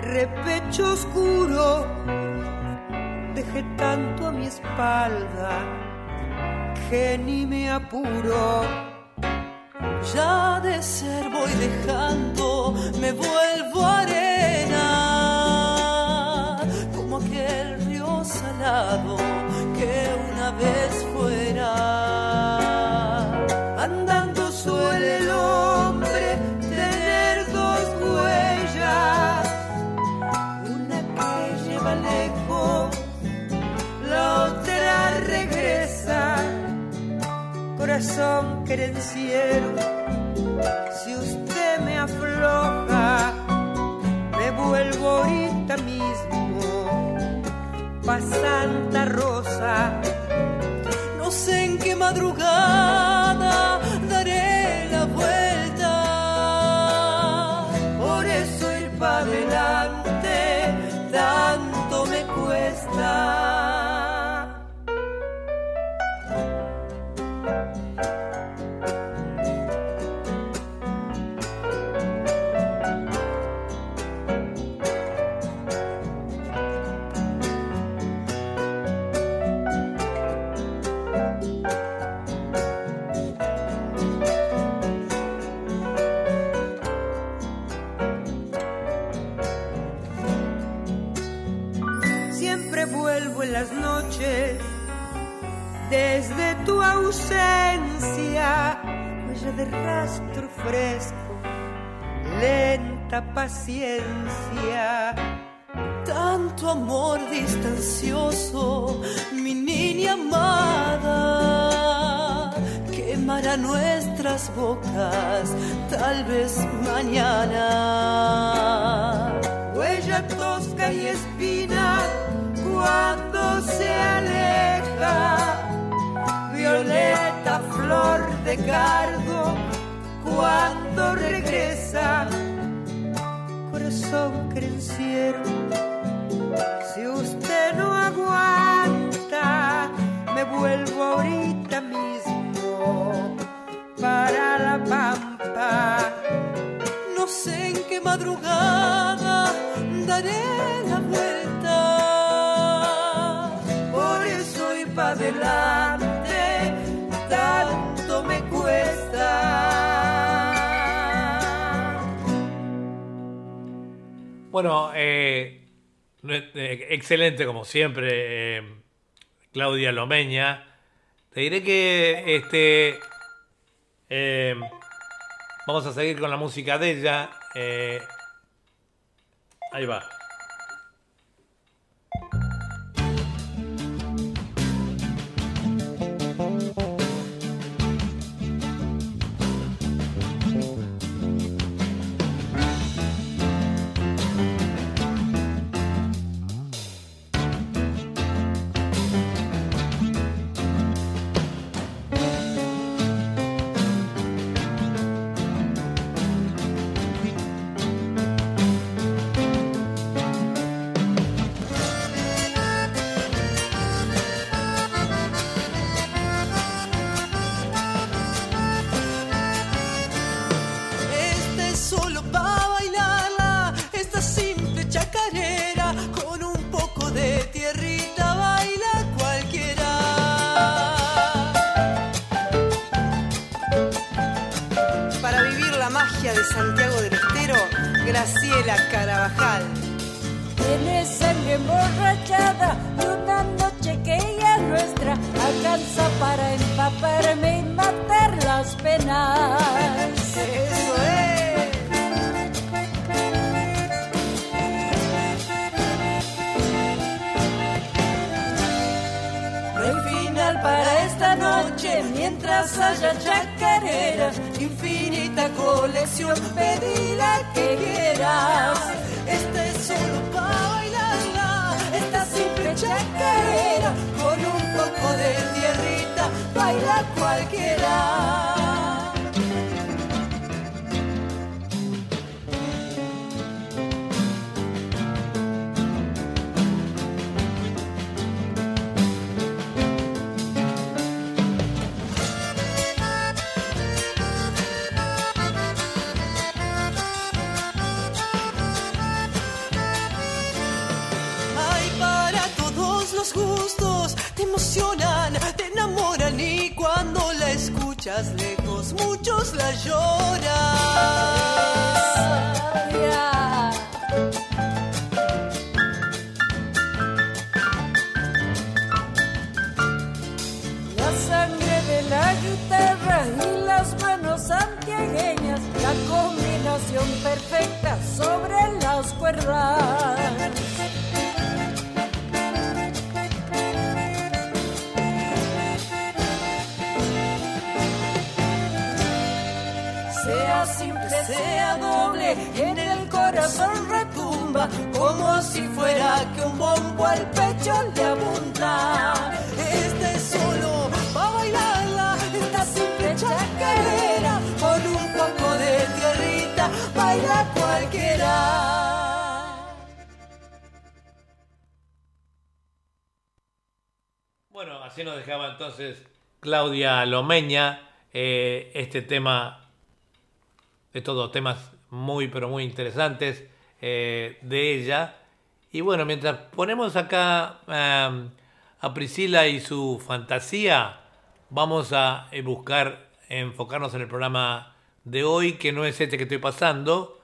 Repecho oscuro, dejé tanto a mi espalda que ni me apuro. Ya de ser voy dejando, me vuelvo arena, como aquel río salado corazón querenciero, si usted me afloja, me vuelvo ahorita mismo pa' Santa Rosa. No sé en qué madrugada ausencia, huella de rastro fresco, lenta paciencia. Tanto amor distancioso, mi niña amada, quemará nuestras bocas, tal vez mañana. Huella tosca y espina cuando se aleja, violeta, flor de cardo, cuando regresa, corazón crenciero, si usted no aguanta, me vuelvo ahorita mismo para la pampa. No sé en qué madrugada daré la vuelta. Adelante, Bueno, eh, eh, excelente como siempre, eh, Claudia Lomeña. Te diré que este vamos a seguir con la música de ella. ahí va. Cualquiera. Escuchas lejos muchos la lloran. La sangre de la guitarra y las manos santiagueñas, la combinación perfecta sobre las cuerdas. Sea doble, en el corazón retumba, como si fuera que un bombo al pecho le apunta. Este es solo para bailarla, esta simple chacarera, con un poco de tierrita, baila cualquiera. Bueno, así nos dejaba entonces Claudia Lomeña eh, este tema, de todos temas muy pero muy interesantes eh, de ella. Y bueno, mientras ponemos acá a Priscila y su fantasía, vamos a eh, buscar enfocarnos en el programa de hoy, que no es este que estoy pasando,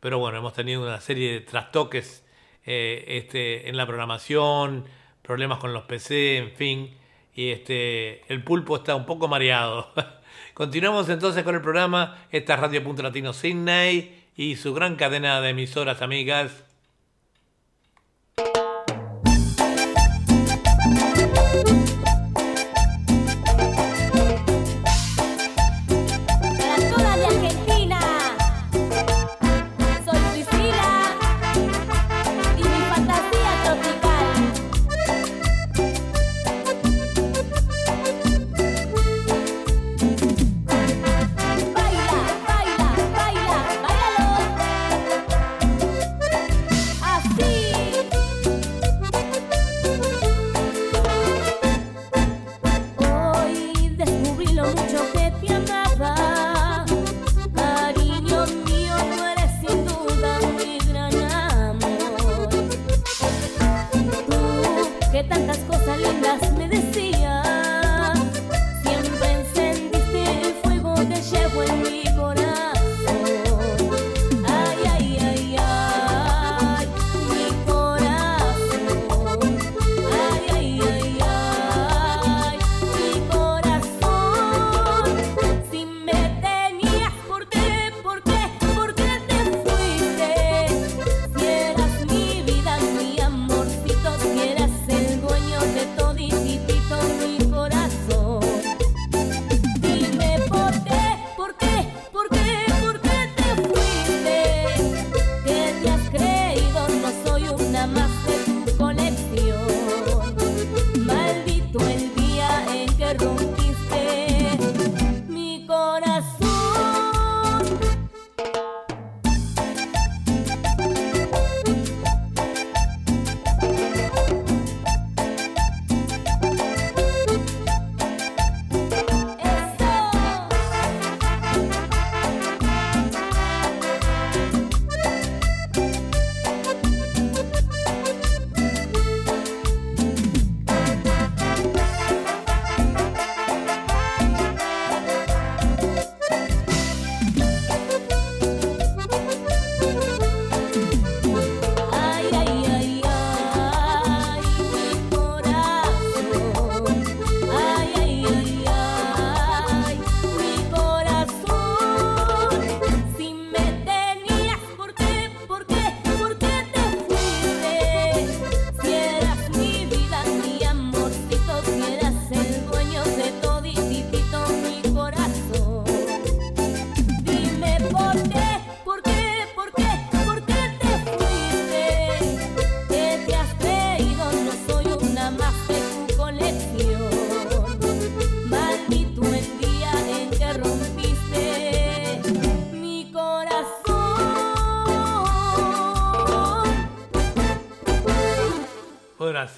pero bueno, hemos tenido una serie de trastoques eh, este, en la programación, problemas con los PC, en fin, y este, el pulpo está un poco mareado. *laughs* Continuamos entonces con el programa, esta es Radio Punto Latino Sydney y su gran cadena de emisoras amigas.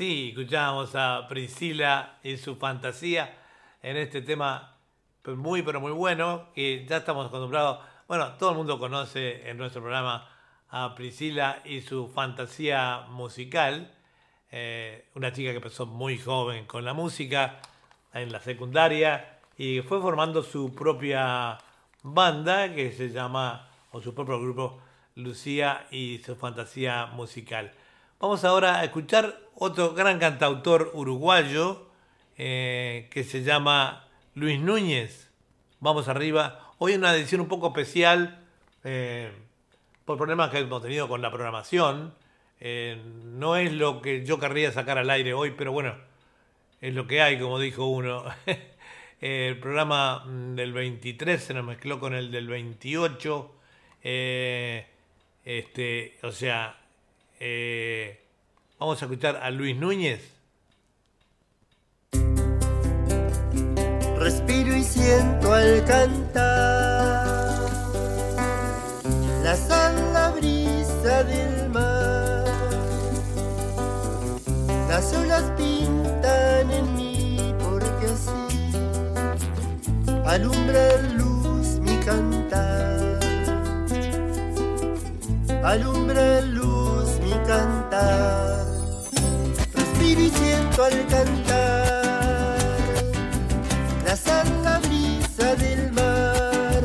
Sí, escuchábamos a Priscila y su fantasía en este tema muy, pero muy bueno, que ya estamos acostumbrados, bueno, todo el mundo conoce en nuestro programa a Priscila y su fantasía musical, eh, una chica que empezó muy joven con la música en la secundaria y fue formando su propia banda que se llama, o su propio grupo, Lucía y su fantasía musical. Vamos ahora a escuchar otro gran cantautor uruguayo eh, que se llama Luis Núñez. Vamos arriba. Hoy una edición un poco especial eh, por problemas que hemos tenido con la programación. Eh, no es lo que yo querría sacar al aire hoy, pero bueno, es lo que hay, como dijo uno. *laughs* el programa del 23 se nos mezcló con el del 28. este, o sea, vamos a escuchar a Luis Núñez. Respiro y siento al cantar la sala brisa del mar. Las olas pintan en mí porque así alumbra luz mi cantar. Alumbra luz mi cantar. Y siento al cantar la brisa del mar.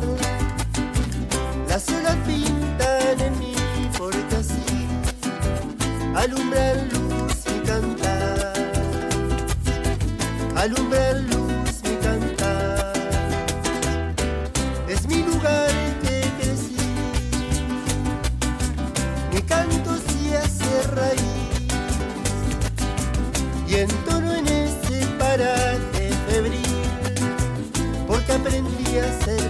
Las olas pintan en mí porque así alumbran luz mi cantar. Alumbran aprendí a ser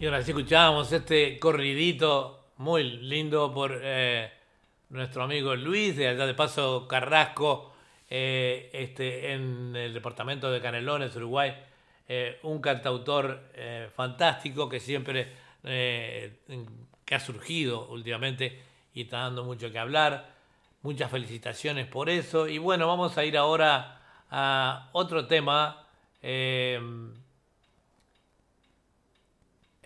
Y ahora sí escuchábamos este corridito muy lindo por eh, nuestro amigo Luis, de allá de Paso Carrasco, eh, este, en el departamento de Canelones, Uruguay. Eh, un cantautor fantástico que siempre, que ha surgido últimamente y está dando mucho que hablar. Muchas felicitaciones por eso. Y bueno, vamos a ir ahora a otro tema.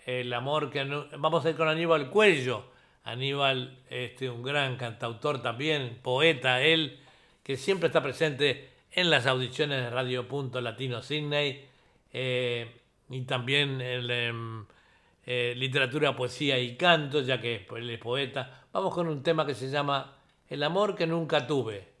El amor que vamos a ir con Aníbal Cuello Aníbal este un gran cantautor también poeta él que siempre está presente en las audiciones de Radio Punto Latino Sydney eh, y también el, em, eh, literatura, poesía y canto, ya que él es poeta. Vamos con un tema que se llama El amor que nunca tuve.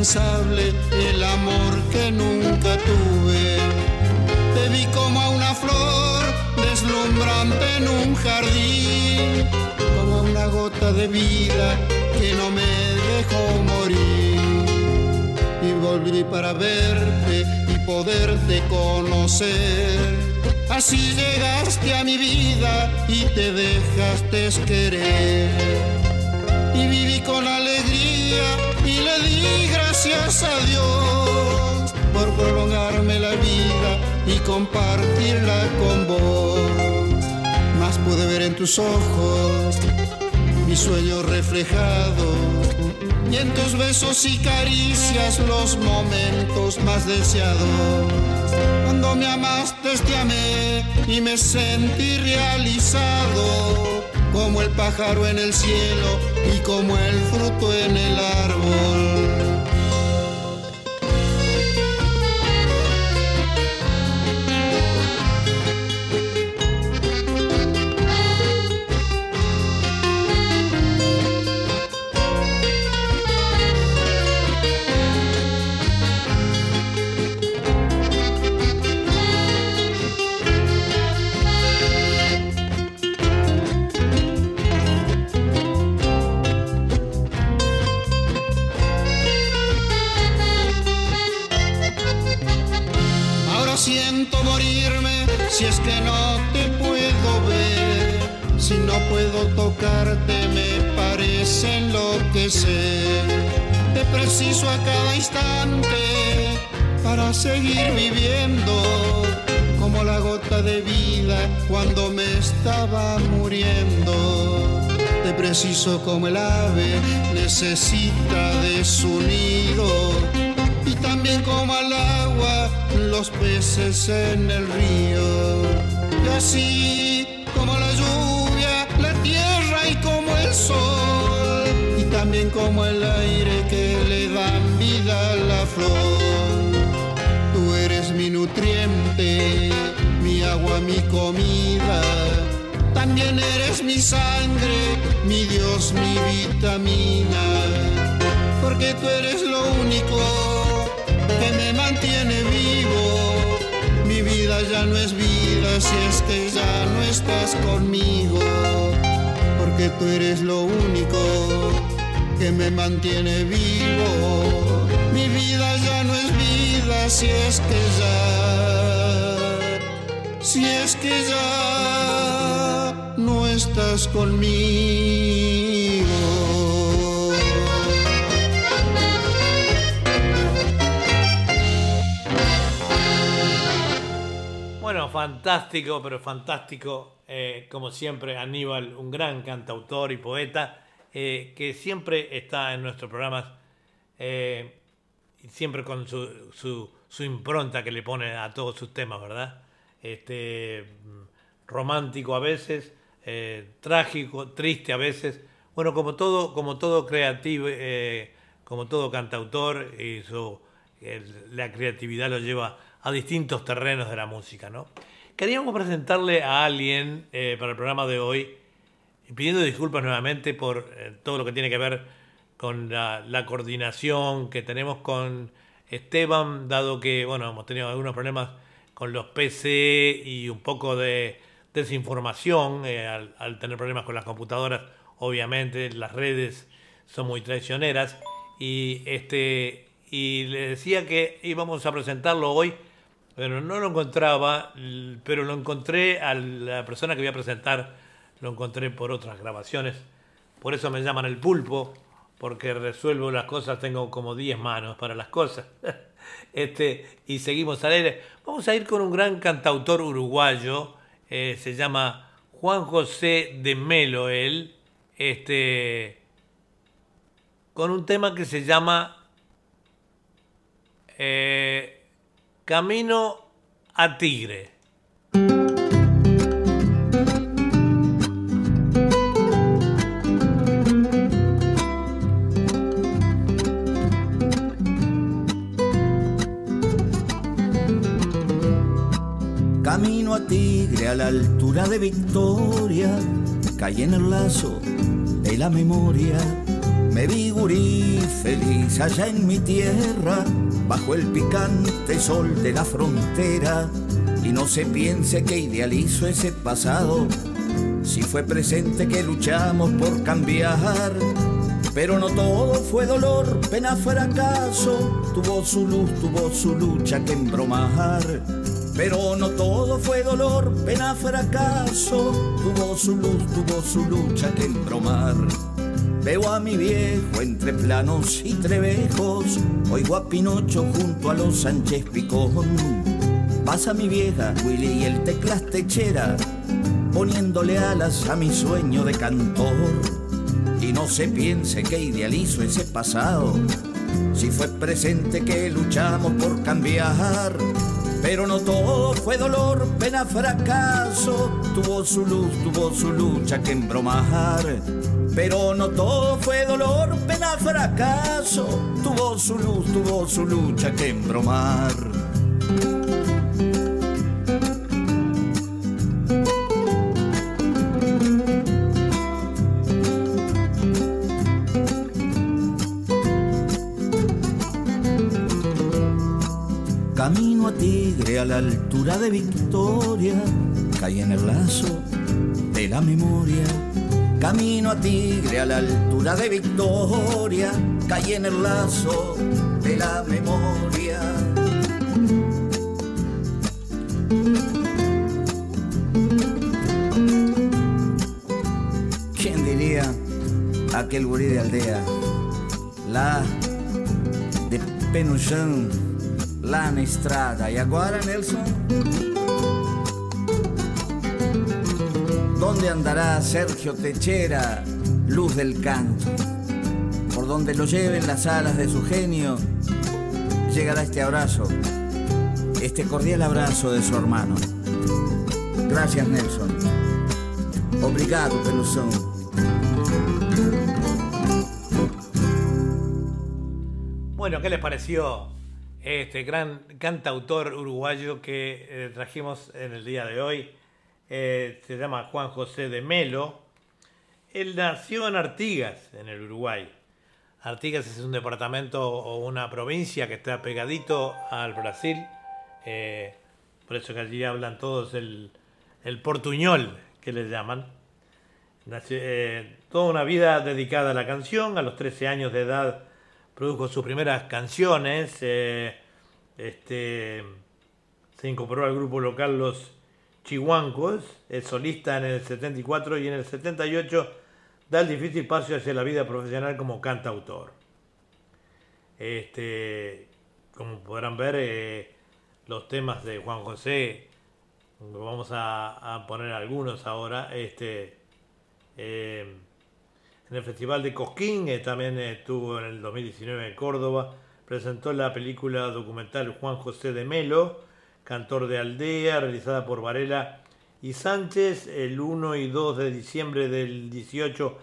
El amor que nunca tuve. Te vi como a una flor deslumbrante en un jardín, como a una gota de vida que no me dejó morir. Y volví para verte y poderte conocer Así llegaste a mi vida y te dejaste querer. Y viví con alegría y le di gracias a Dios por prolongarme la vida y compartirla con vos. Más pude ver en tus ojos mis sueños reflejados y en tus besos y caricias los momentos más deseados. Cuando me amaste te amé y me sentí realizado como el pájaro en el cielo y como el fruto en el árbol. Te preciso a cada instante para seguir viviendo como la gota de vida cuando me estaba muriendo. Te preciso como el ave necesita de su nido y también como al agua los peces en el río. Y así también como el aire que le dan vida a la flor. Tú eres mi nutriente, mi agua, mi comida. También eres mi sangre, mi Dios, mi vitamina. Porque tú eres lo único que me mantiene vivo. Mi vida ya no es vida si es que ya no estás conmigo. Porque tú eres lo único que me mantiene vivo. Mi vida ya no es vida si es que ya, si es que ya no estás conmigo. Bueno, fantástico, pero fantástico. Eh, como siempre, Aníbal, un gran cantautor y poeta eh, que siempre está en nuestros programas, eh, siempre con su, impronta que le pone a todos sus temas, ¿verdad? Este, romántico a veces, eh, trágico, triste a veces, bueno, como todo, como todo creativo, como todo cantautor, y su, la creatividad lo lleva a distintos terrenos de la música, ¿no? Queríamos presentarle a alguien para el programa de hoy pidiendo disculpas nuevamente por eh, todo lo que tiene que ver con la, coordinación que tenemos con Esteban, dado que, bueno, hemos tenido algunos problemas con los PC y un poco de desinformación eh, al, tener problemas con las computadoras, obviamente las redes son muy traicioneras. Y este y le decía que íbamos a presentarlo hoy, pero no lo encontraba, pero lo encontré a la persona que voy a presentar lo encontré por otras grabaciones, por eso me llaman el pulpo, porque resuelvo las cosas, tengo como 10 manos para las cosas. *laughs* Este, y seguimos al aire. Vamos a ir con un gran cantautor uruguayo, eh, se llama Juan José de Melo, él, este, con un tema que se llama eh, Camino a Tigre. A la altura de Victoria, caí en el lazo de la memoria. Me vi gurí feliz allá en mi tierra, bajo el picante sol de la frontera. Y no se piense que idealizo ese pasado, si fue presente que luchamos por cambiar. Pero no todo fue dolor, pena, fracaso, tuvo su luz, tuvo su lucha que embromar. Pero no todo fue dolor, pena, fracaso, tuvo su luz, tuvo su lucha que embromar. Veo a mi viejo entre planos y trebejos, oigo a Pinocho junto a los Sánchez Picón. Pasa mi vieja Willy y el teclas techera, poniéndole alas a mi sueño de cantor. Y no se piense que idealizo ese pasado, si fue presente que luchamos por cambiar. Pero no todo fue dolor, pena, fracaso, tuvo su luz, tuvo su lucha que embromar. Pero no todo fue dolor, pena, fracaso, tuvo su luz, tuvo su lucha que embromar. Tigre a la altura de Victoria, caí en el lazo de la memoria. Camino a Tigre a la altura de Victoria, caí en el lazo de la memoria. ¿Quién diría aquel gurí de aldea? La de Penuchão lá na estrada. E Nelson? ¿Dónde andará Sergio Techera, luz del canto? Por donde lo lleven las alas de su genio, llegará este abrazo, este cordial abrazo de su hermano. Gracias, Nelson. Obrigado, Pelusón. Bueno, ¿qué les pareció este gran cantautor uruguayo que eh, trajimos en el día de hoy? Eh, se llama Juan José de Melo. Él nació en Artigas, en el Uruguay. Artigas es un departamento o una provincia que está pegadito al Brasil. eh, por eso que allí hablan todos el, el portuñol, que le llaman. Nació, toda una vida dedicada a la canción. A los 13 años de edad produjo sus primeras canciones. eh, este, se incorporó al grupo local Los Chihuancos. Es solista en el 74 y en el 78 da el difícil paso hacia la vida profesional como cantautor. Este, como podrán ver, eh, los temas de Juan José, vamos a, poner algunos ahora. Este, eh, en el Festival de Cosquín, eh, también estuvo en el 2019 en Córdoba, presentó la película documental Juan José de Melo, cantor de aldea, realizada por Varela y Sánchez. El 1 y 2 de diciembre del 18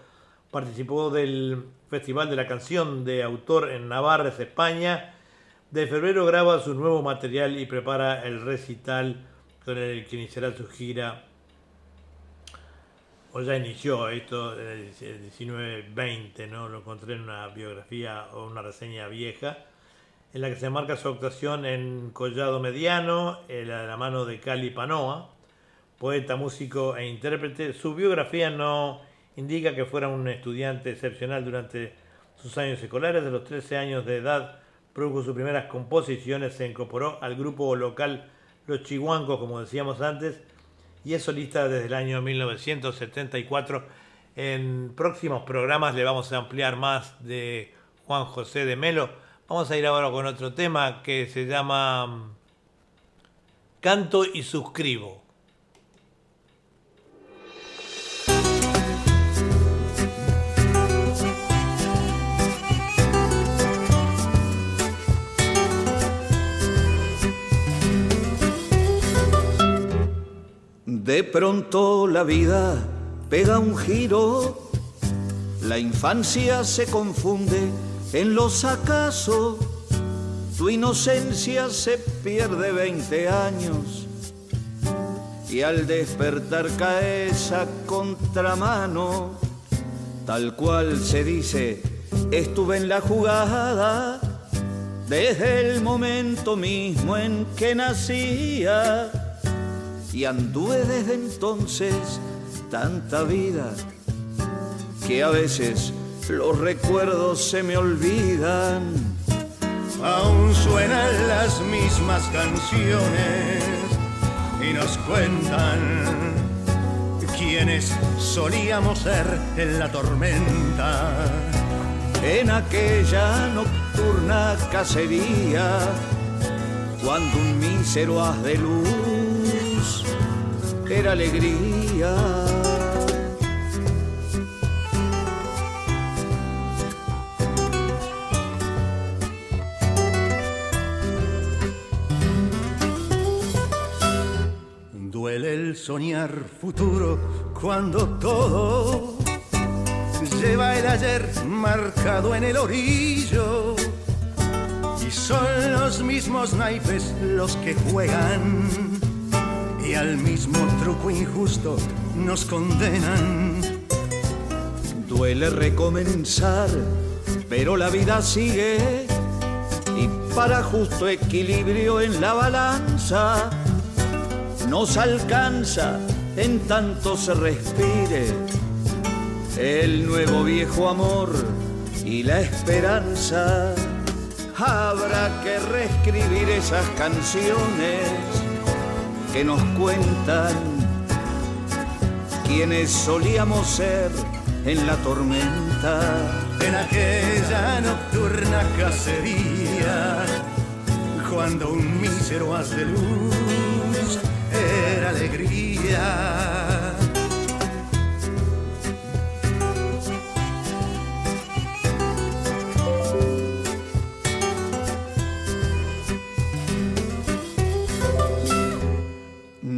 participó del Festival de la Canción de Autor en Navarra, España. De febrero graba su nuevo material y prepara el recital con el que iniciará su gira o ya inició esto en el 19-20, ¿no? Lo encontré en una biografía o una reseña vieja, en la que se marca su actuación en Collado Mediano, en la, la mano de Cali Panoa, poeta, músico e intérprete. Su biografía no indica que fuera un estudiante excepcional durante sus años escolares. De los 13 años de edad produjo sus primeras composiciones, se incorporó al grupo local Los Chihuancos, como decíamos antes, y es solista desde el año 1974 En próximos programas le vamos a ampliar más de Juan José de Melo. Vamos a ir ahora con otro tema que se llama mm, Canto y suscribo. De pronto la vida pega un giro, la infancia se confunde en los acasos, tu inocencia se pierde 20 años. Y al despertar cae esa contramano, tal cual se dice, estuve en la jugada desde el momento mismo en que nacía y anduve desde entonces tanta vida que a veces los recuerdos se me olvidan. Aún suenan las mismas canciones y nos cuentan quienes solíamos ser en la tormenta. En aquella nocturna cacería, cuando un mísero haz de luz era alegría. Duele el soñar futuro cuando todo lleva el ayer marcado en el orillo. Y son los mismos naipes los que juegan y al mismo truco injusto nos condenan. Duele recomenzar, pero la vida sigue y para justo equilibrio en la balanza nos alcanza en tanto se respire el nuevo viejo amor y la esperanza. Habrá que reescribir esas canciones que nos cuentan quienes solíamos ser en la tormenta. En aquella nocturna cacería, cuando un mísero haz de luz era alegría.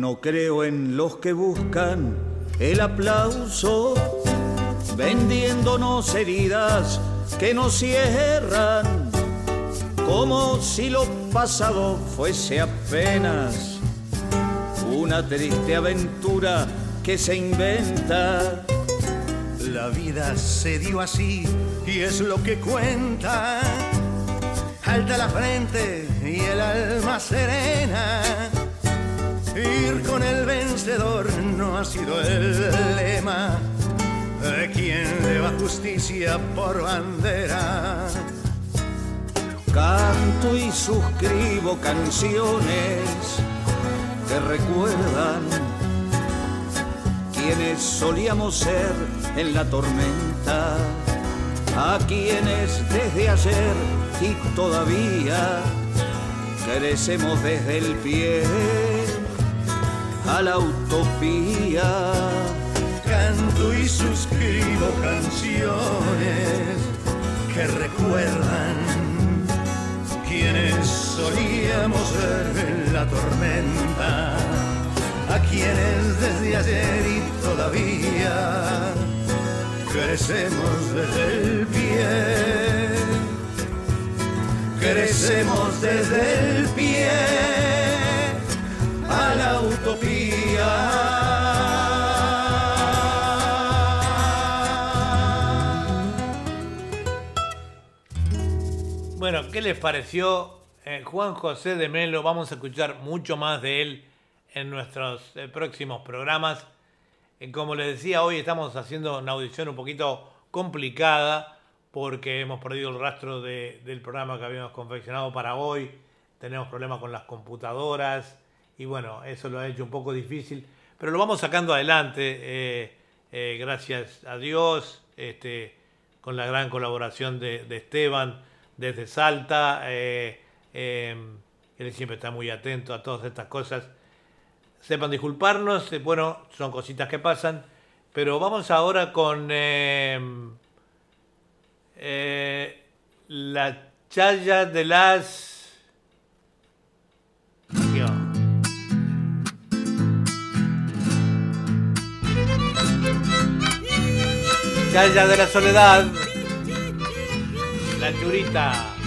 No creo en los que buscan el aplauso, vendiéndonos heridas que nos cierran, como si lo pasado fuese apenas una triste aventura que se inventa. La vida se dio así y es lo que cuenta. Alta la frente y el alma serena. Ir con el vencedor no ha sido el lema de quien le va justicia por bandera. Canto y suscribo canciones que recuerdan quienes solíamos ser en la tormenta, a quienes desde ayer y todavía crecemos desde el pie a la utopía. Canto y suscribo canciones que recuerdan quienes solíamos ser en la tormenta, a quienes desde ayer y todavía crecemos desde el pie, crecemos desde el pie la utopía. Bueno, ¿qué les pareció eh, Juan José de Melo? Vamos a escuchar mucho más de él en nuestros eh, próximos programas. Eh, como les decía, hoy estamos haciendo una audición un poquito complicada porque hemos perdido el rastro de- del programa que habíamos confeccionado para hoy. Tenemos problemas con las computadoras y bueno, eso lo ha hecho un poco difícil, pero lo vamos sacando adelante. eh, eh, gracias a Dios, este, con la gran colaboración de, Esteban desde Salta. Eh, eh, él siempre está muy atento a todas estas cosas. Sepan disculparnos, bueno, son cositas que pasan, pero vamos ahora con la chaya de las... Chaya de la soledad. La churita.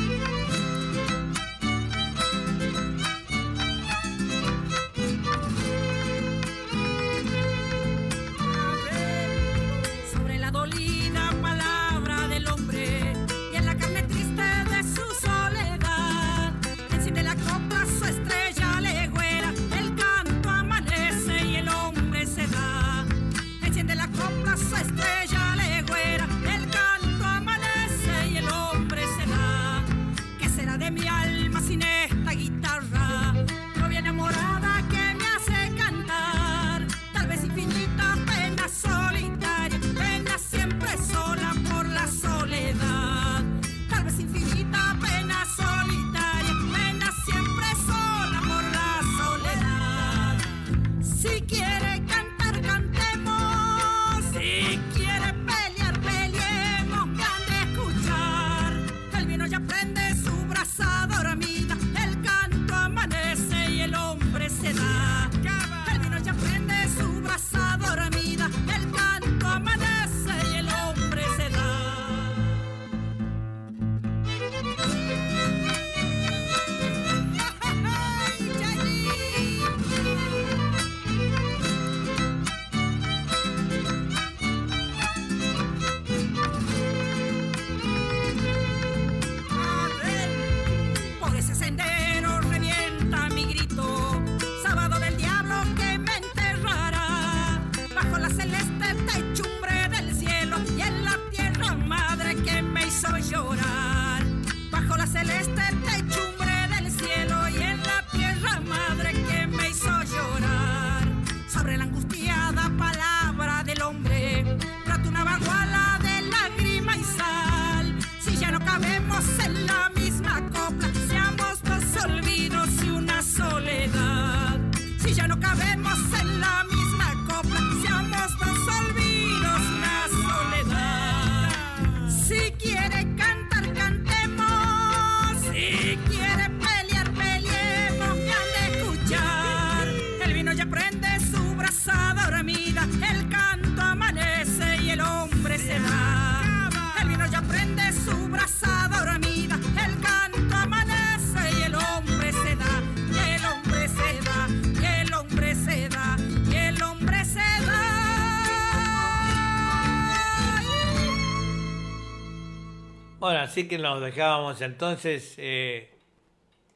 Bueno, así que nos dejábamos entonces eh,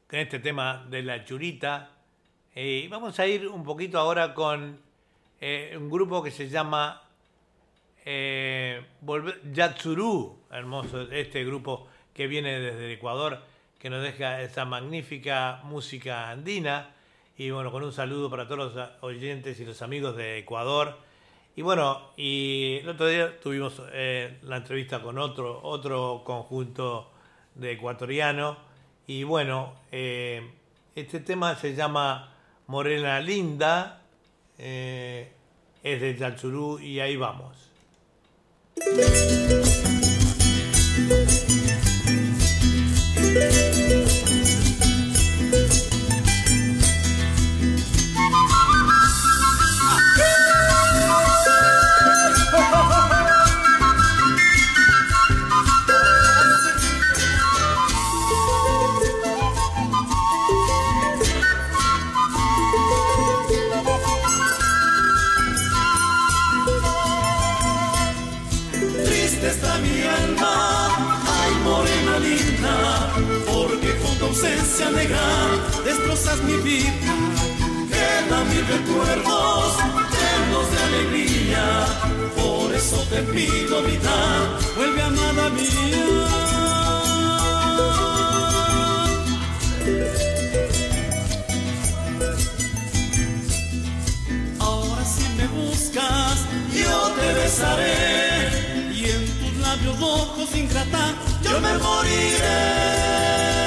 con este tema de la churita. Eh, y vamos a ir un poquito ahora con eh, un grupo que se llama eh, Yatsuru, hermoso este grupo que viene desde Ecuador, que nos deja esa magnífica música andina. Y bueno, con un saludo para todos los oyentes y los amigos de Ecuador. Y bueno, y el otro día tuvimos eh, la entrevista con otro, otro conjunto de ecuatoriano. Y bueno, eh, este tema se llama Morena Linda, eh, es de Yachurú y ahí vamos. Vida, vuelve amada mía. Ahora si me buscas, yo te besaré y en tus labios rojos ingrata yo me moriré.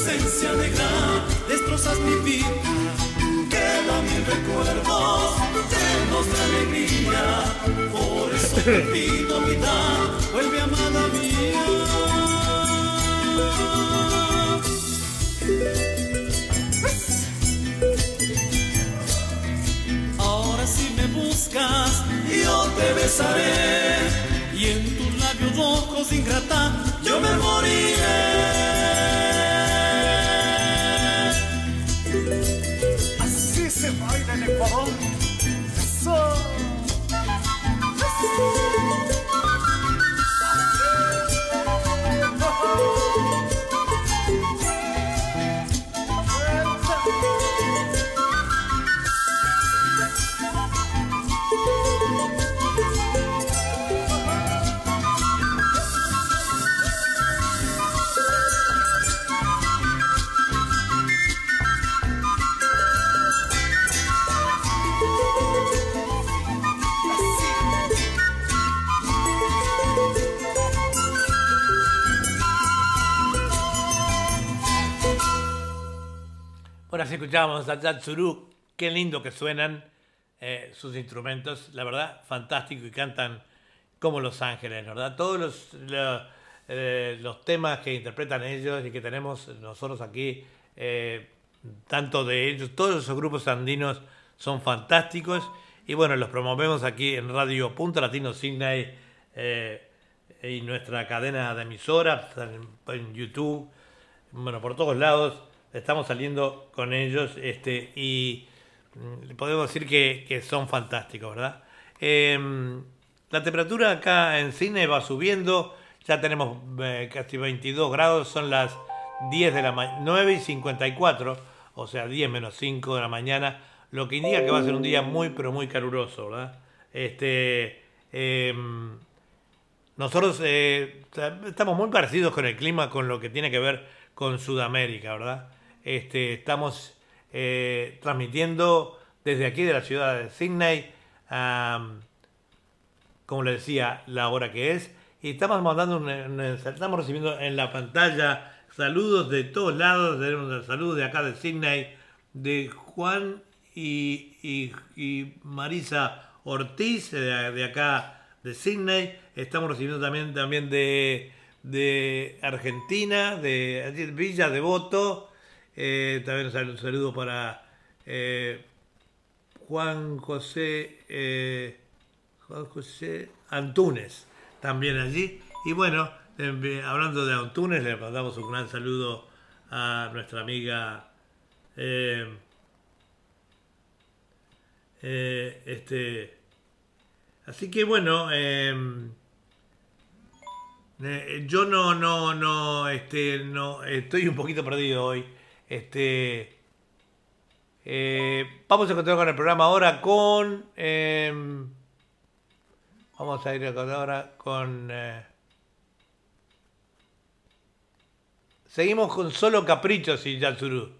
Ausencia negra destrozas mi vida. Quedan mis recuerdos llenos de alegría, por eso te *laughs* pido vida, vuelve amada mía. Ahora si me buscas, yo te besaré y en tus labios rojos ingrata yo me moriré. Así escuchábamos a Yatsuru, qué lindo que suenan eh, sus instrumentos, la verdad, fantástico y cantan como Los Ángeles, ¿verdad? Todos los, lo- eh, los temas que interpretan ellos y que tenemos nosotros aquí, eh, tanto de ellos, todos esos grupos andinos son fantásticos. Y bueno, los promovemos aquí en Radio Punto Latino Sydney eh, y nuestra cadena de emisoras en, en YouTube, bueno, por todos lados estamos saliendo con ellos este, y mm, podemos decir que, que son fantásticos, ¿verdad? Em, la temperatura acá en cine va subiendo, ya tenemos casi 22 grados, son las 10 de la mañana, 9 y 54, o sea, 10 menos 5 de la mañana, lo que indica que va a ser un día muy, pero muy caluroso, ¿verdad? Este, em, nosotros eh, estamos muy parecidos con el clima, con lo que tiene que ver con Sudamérica, ¿verdad? Este, estamos eh, transmitiendo desde aquí de la ciudad de Sydney, como les decía, la hora que es, y estamos mandando, estamos recibiendo en la pantalla saludos de todos lados, tenemos el saludo de acá de Sydney, de Juan y, Marisa Ortiz, de, de acá de Sydney, estamos recibiendo también, también de, de Argentina, de Villa Devoto, eh, también un sal- un saludo para eh, Juan José eh, Juan Antunes, también allí. Y bueno, hablando de Antunes, le mandamos un gran saludo a nuestra amiga eh, este así que bueno eh, eh, yo no no no este no estoy un poquito perdido hoy este eh, vamos a continuar con el programa ahora con eh, vamos a ir ahora con eh, seguimos con solo caprichos y Yatsuru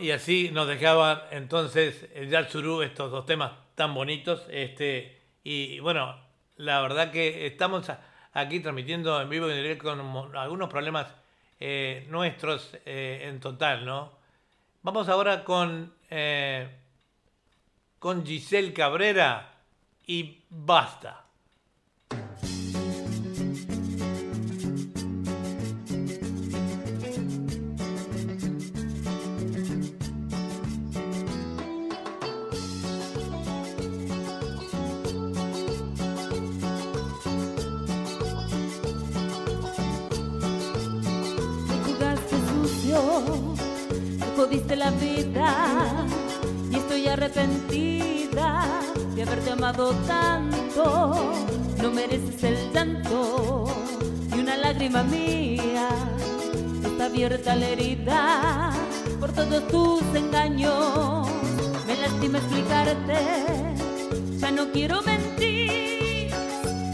Y así nos dejaba entonces el Yatsurú estos dos temas tan bonitos. Este, y bueno, la verdad que estamos aquí transmitiendo en vivo y en directo con algunos problemas eh, nuestros eh, en total, ¿no? Vamos ahora con, eh, con Giselle Cabrera y basta. Me jodiste la vida y estoy arrepentida de haberte amado tanto. No mereces el llanto ni una lágrima mía. Está abierta la herida por todos tus engaños. Me lastima explicarte, ya no quiero mentir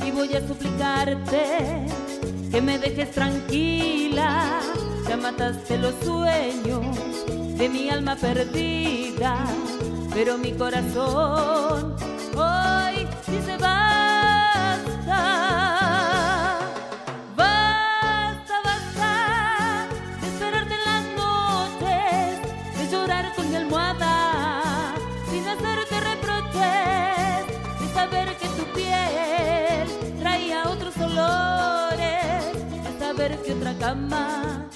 y voy a suplicarte que me dejes tranquila. Ya mataste los sueños de mi alma perdida, pero mi corazón hoy dice basta. Basta, basta de esperarte en las noches, de llorar con mi almohada, sin hacerte reproches, de saber que tu piel traía otros olores, de saber que otra cama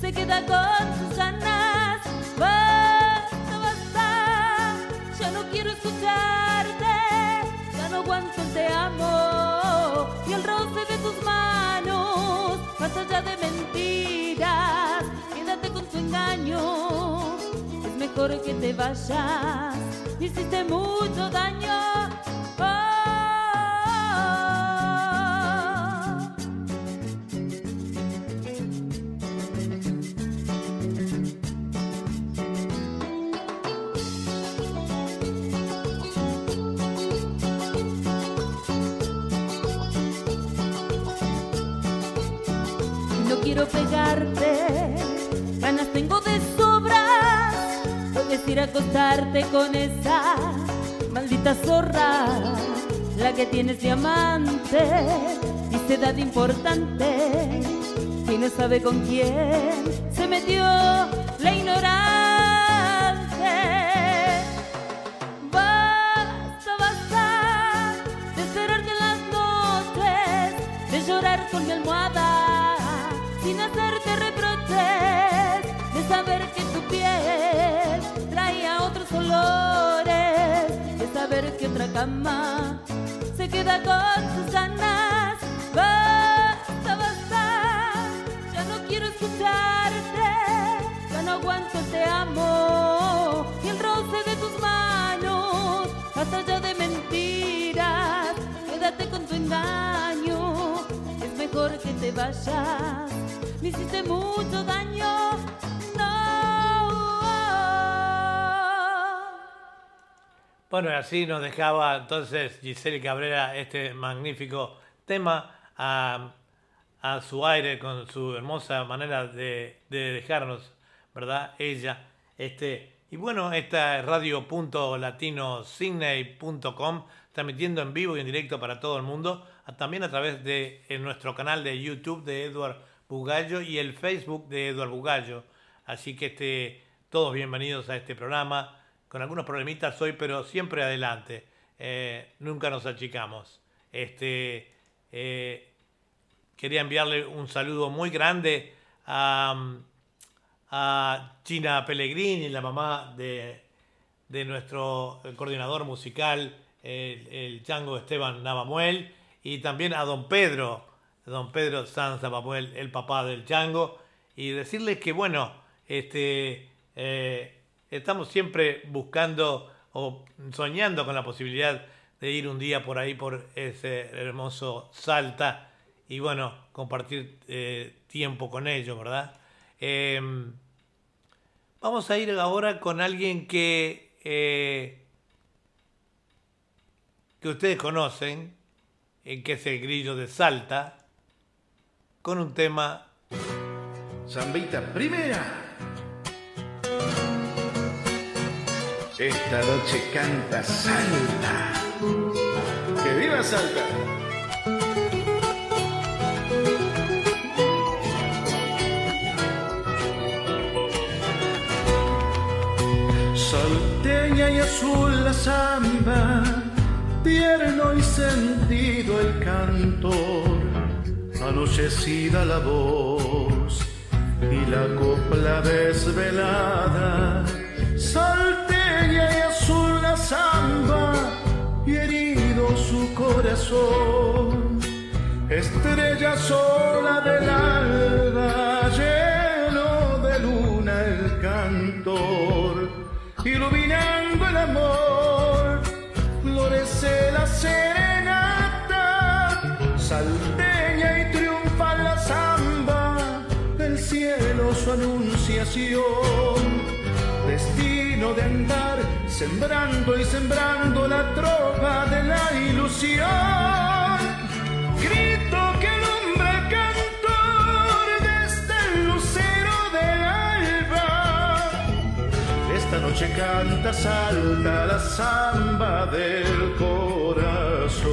se queda con. Basta, basta, ya no quiero escucharte, ya no aguanto el te amo. Y el roce de tus manos, más allá de mentiras, quédate con tu engaño. Es mejor que te vayas, hiciste mucho daño. Ir a acostarte con esa maldita zorra, la que tienes de amante y se da de importante. Y sabe con quién se metió la ignorante. Basta, basta de esperarte en las noches, de llorar con mi almohada, sin hacerte reproches, de saber que tu piel olores, de saber que otra cama se queda con sus ganas. Basta, basta, ya no quiero escucharte, ya no aguanto te amo y el roce de tus manos, basta ya de mentiras, quédate con tu engaño, es mejor que te vayas, me hiciste mucho daño, Bueno, así nos dejaba entonces Giselle Cabrera este magnífico tema a, su aire con su hermosa manera de, de dejarnos, ¿verdad? Ella. Este, y bueno, esta es radio.latinosigney.com, transmitiendo en vivo y en directo para todo el mundo, también a través de en nuestro canal de YouTube de Edward Bugallo y el Facebook de Edward Bugallo. Así que este, todos bienvenidos a este programa, con algunos problemitas hoy, pero siempre adelante. Eh, nunca nos achicamos. Este, eh, quería enviarle un saludo muy grande a, China Pellegrini, la mamá de, de nuestro coordinador musical, el, el chango Esteban Navamuel, y también a don Pedro, don Pedro Sanz Navamuel, el papá del chango, y decirles que, bueno, este, eh, estamos siempre buscando o soñando con la posibilidad de ir un día por ahí, por ese hermoso Salta, y bueno, compartir eh, tiempo con ellos, ¿verdad? Em, vamos a ir ahora con alguien que, eh, que ustedes conocen, eh, que es el grillo de Salta, con un tema... Zambita primera. Esta noche canta Salta. ¡Que viva Salta! Salteña y azul la samba, tierno y sentido el cantor, anochecida la voz y la copla desvelada. Samba, y herido su corazón, estrella sola del alba, lleno de luna el cantor, iluminando el amor, florece la serenata, salteña y triunfa la samba, del cielo su anunciación, destino de sembrando y sembrando la tropa de la ilusión. Grito que alumbra cantor desde el lucero del alba. Esta noche canta, salta la samba del corazón.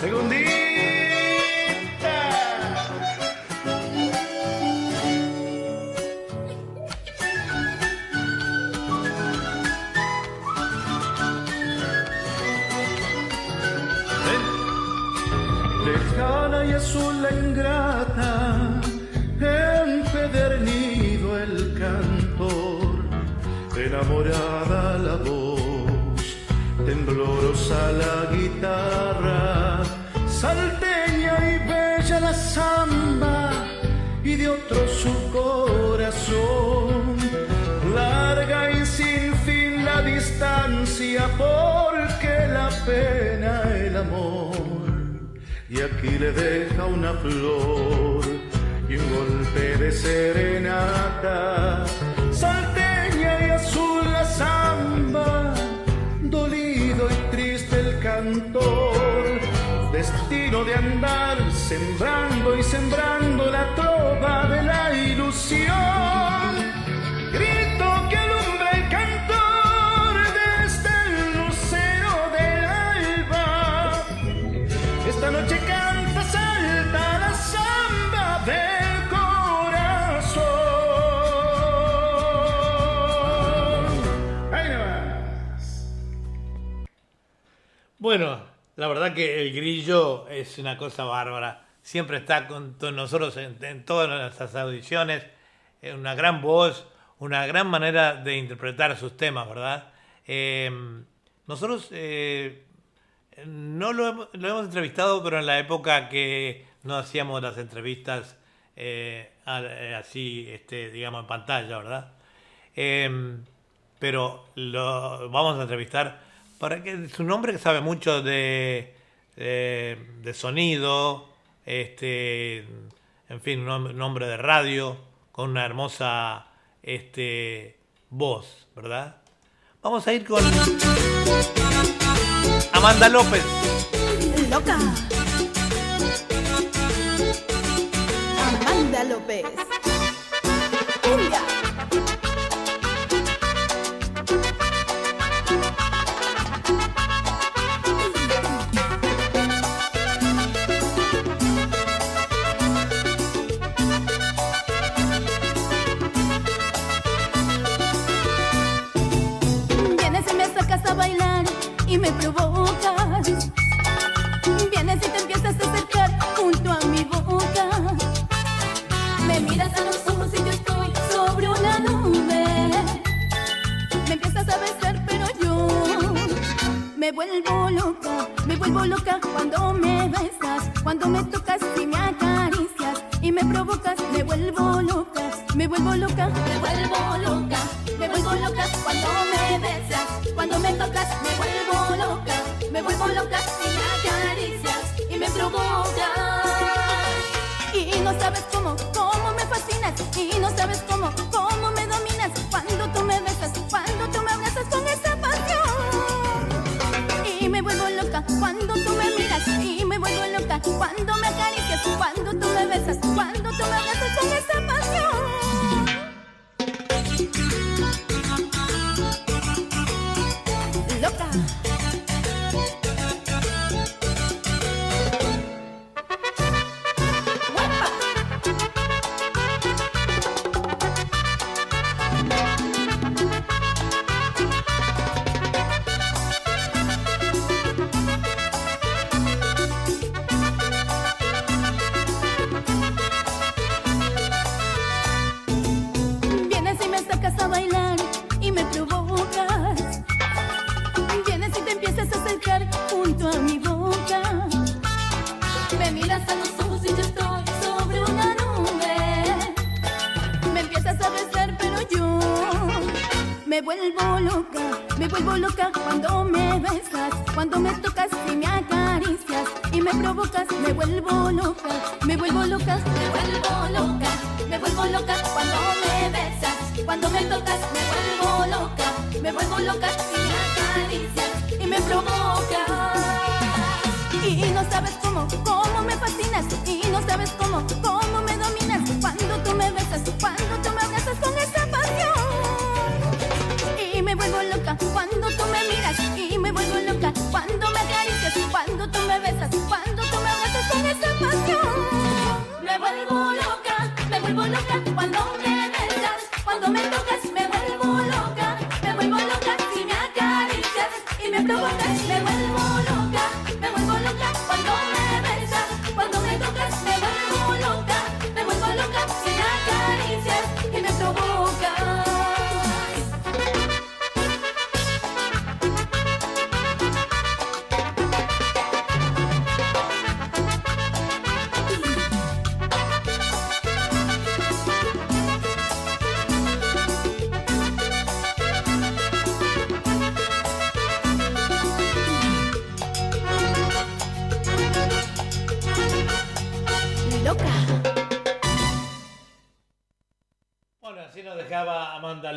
Segundita. Enamorada la voz, temblorosa la guitarra, salteña y bella la samba, y de otro su corazón, larga y sin fin la distancia, porque la pena el amor y aquí le deja una flor y un golpe de serenata. La dolido y triste el cantor, destino de andar sembrando y sembrando la trova de la ilusión. Bueno, la verdad que el grillo es una cosa bárbara. Siempre está con nosotros en, todas nuestras audiciones. Es una gran voz, una gran manera de interpretar sus temas, ¿verdad? Eh, nosotros eh, no lo hemos, entrevistado, pero en la época que no hacíamos las entrevistas eh, eh, así, este, digamos, en pantalla, ¿verdad? Eh, pero lo vamos a entrevistar para que su nombre sabe mucho de, de, de sonido, este, en fin, un nom- nombre de radio con una hermosa este, voz, ¿verdad? Vamos a ir con Amanda López. Loca. Y me provocas. Vienes y te empiezas a acercar junto a mi boca. Me miras a los ojos y yo estoy sobre una nube. Me empiezas a besar, pero yo me vuelvo loca. Me vuelvo loca cuando me besas, cuando me tocas y me acaricias y me provocas. Me vuelvo loca, me vuelvo loca, me vuelvo loca. Me vuelvo loca cuando me besas,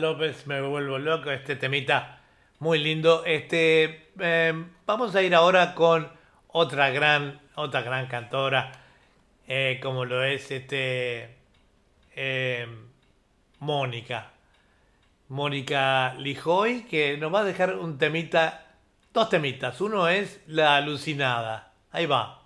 López, me vuelvo loco, este temita muy lindo. Este, eh, vamos a ir ahora con otra gran, otra gran cantora, eh, como lo es este eh, Mónica. Mónica Lijoy, que nos va a dejar un temita, dos temitas. Uno es La Alucinada. Ahí va.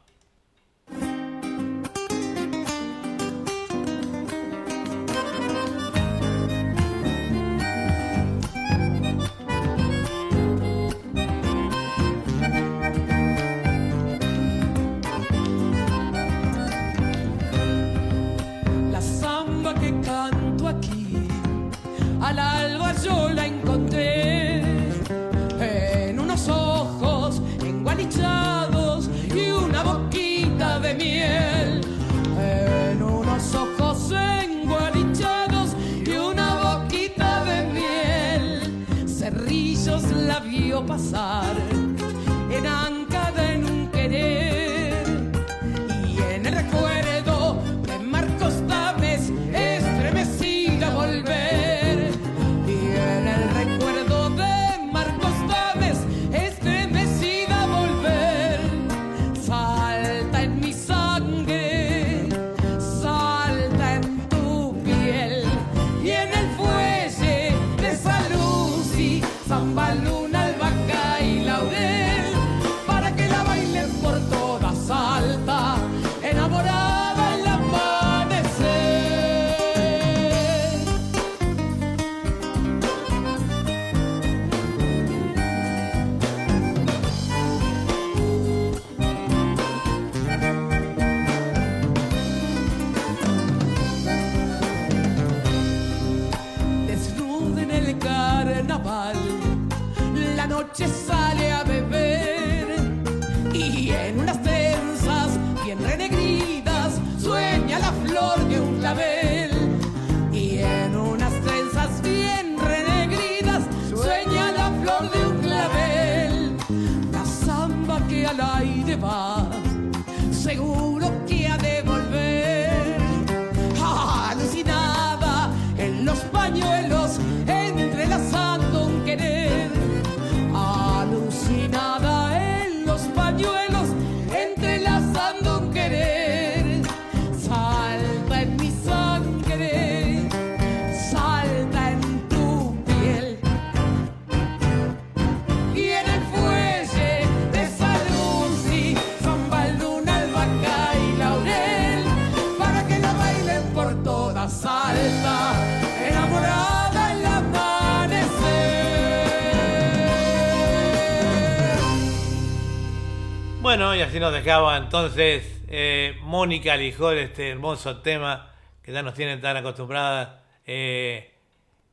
Nos dejaba entonces eh, Mónica Lijol, este hermoso tema que ya nos tienen tan acostumbradas, eh,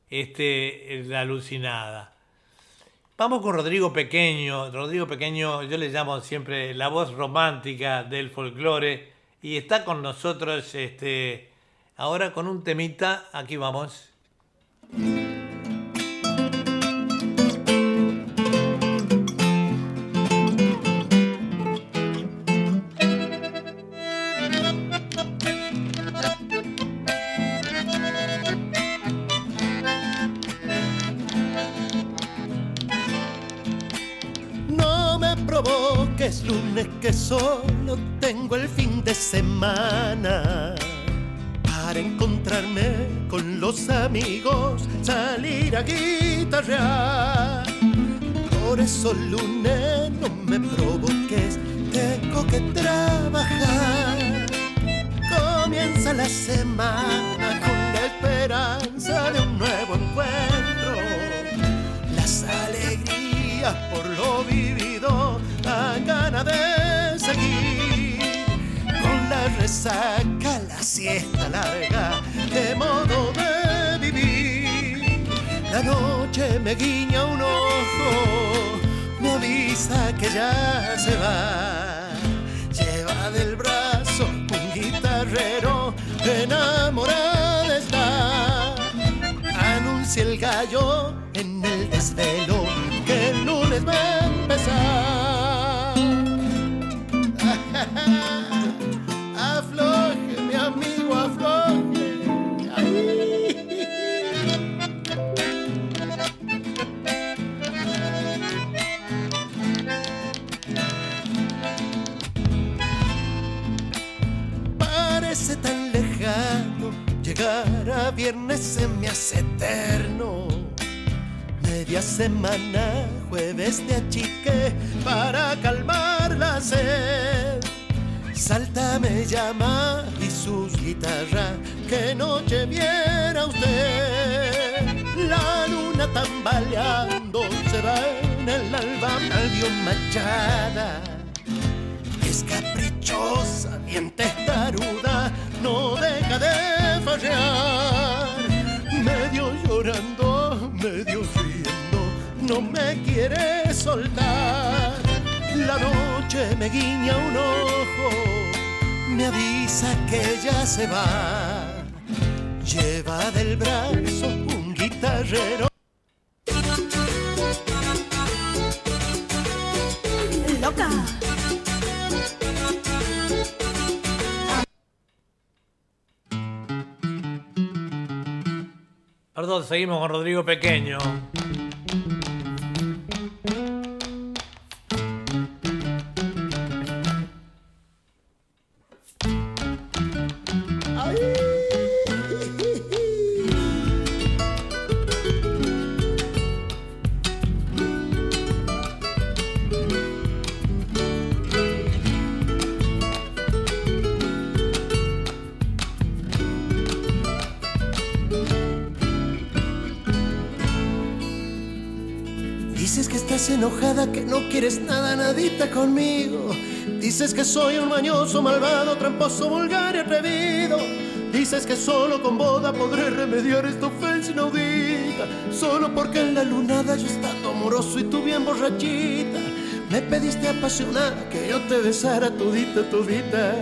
este, la alucinada. Vamos con Rodrigo Pequeño. Rodrigo Pequeño, yo le llamo siempre la voz romántica del folclore y está con nosotros este, ahora con un temita. Aquí vamos. Provoques lunes que solo tengo el fin de semana para encontrarme con los amigos, salir a guitarrear. Por eso lunes no me provoques, tengo que trabajar. Comienza la semana con la esperanza de un nuevo encuentro las alegrías por lo vivido, la gana de seguir. Con la resaca, la siesta larga, de modo de vivir. La noche me guiña un ojo, me avisa que ya se va. Lleva del brazo un guitarrero, enamorada está anuncia el gallo en el desvelo que el lunes va viernes se me hace eterno. Media semana, jueves de achique para calmar la sed. Salta me llama y sus guitarras, que noche viera usted. La luna tambaleando se va en el alba medio machada. Es caprichosa, bien testaruda, no deja de Medio llorando, medio riendo, no me quiere soltar. La noche me guiña un ojo, me avisa que ya se va. Lleva del brazo un guitarrero. Perdón, seguimos con Rodrigo Pequeño. Dices que soy un mañoso, malvado, tramposo, vulgar y atrevido. Dices que solo con boda podré remediar esta ofensa inaudita. Solo porque en la lunada yo estando amoroso y tú bien borrachita. Me pediste apasionada que yo te besara todita, todita.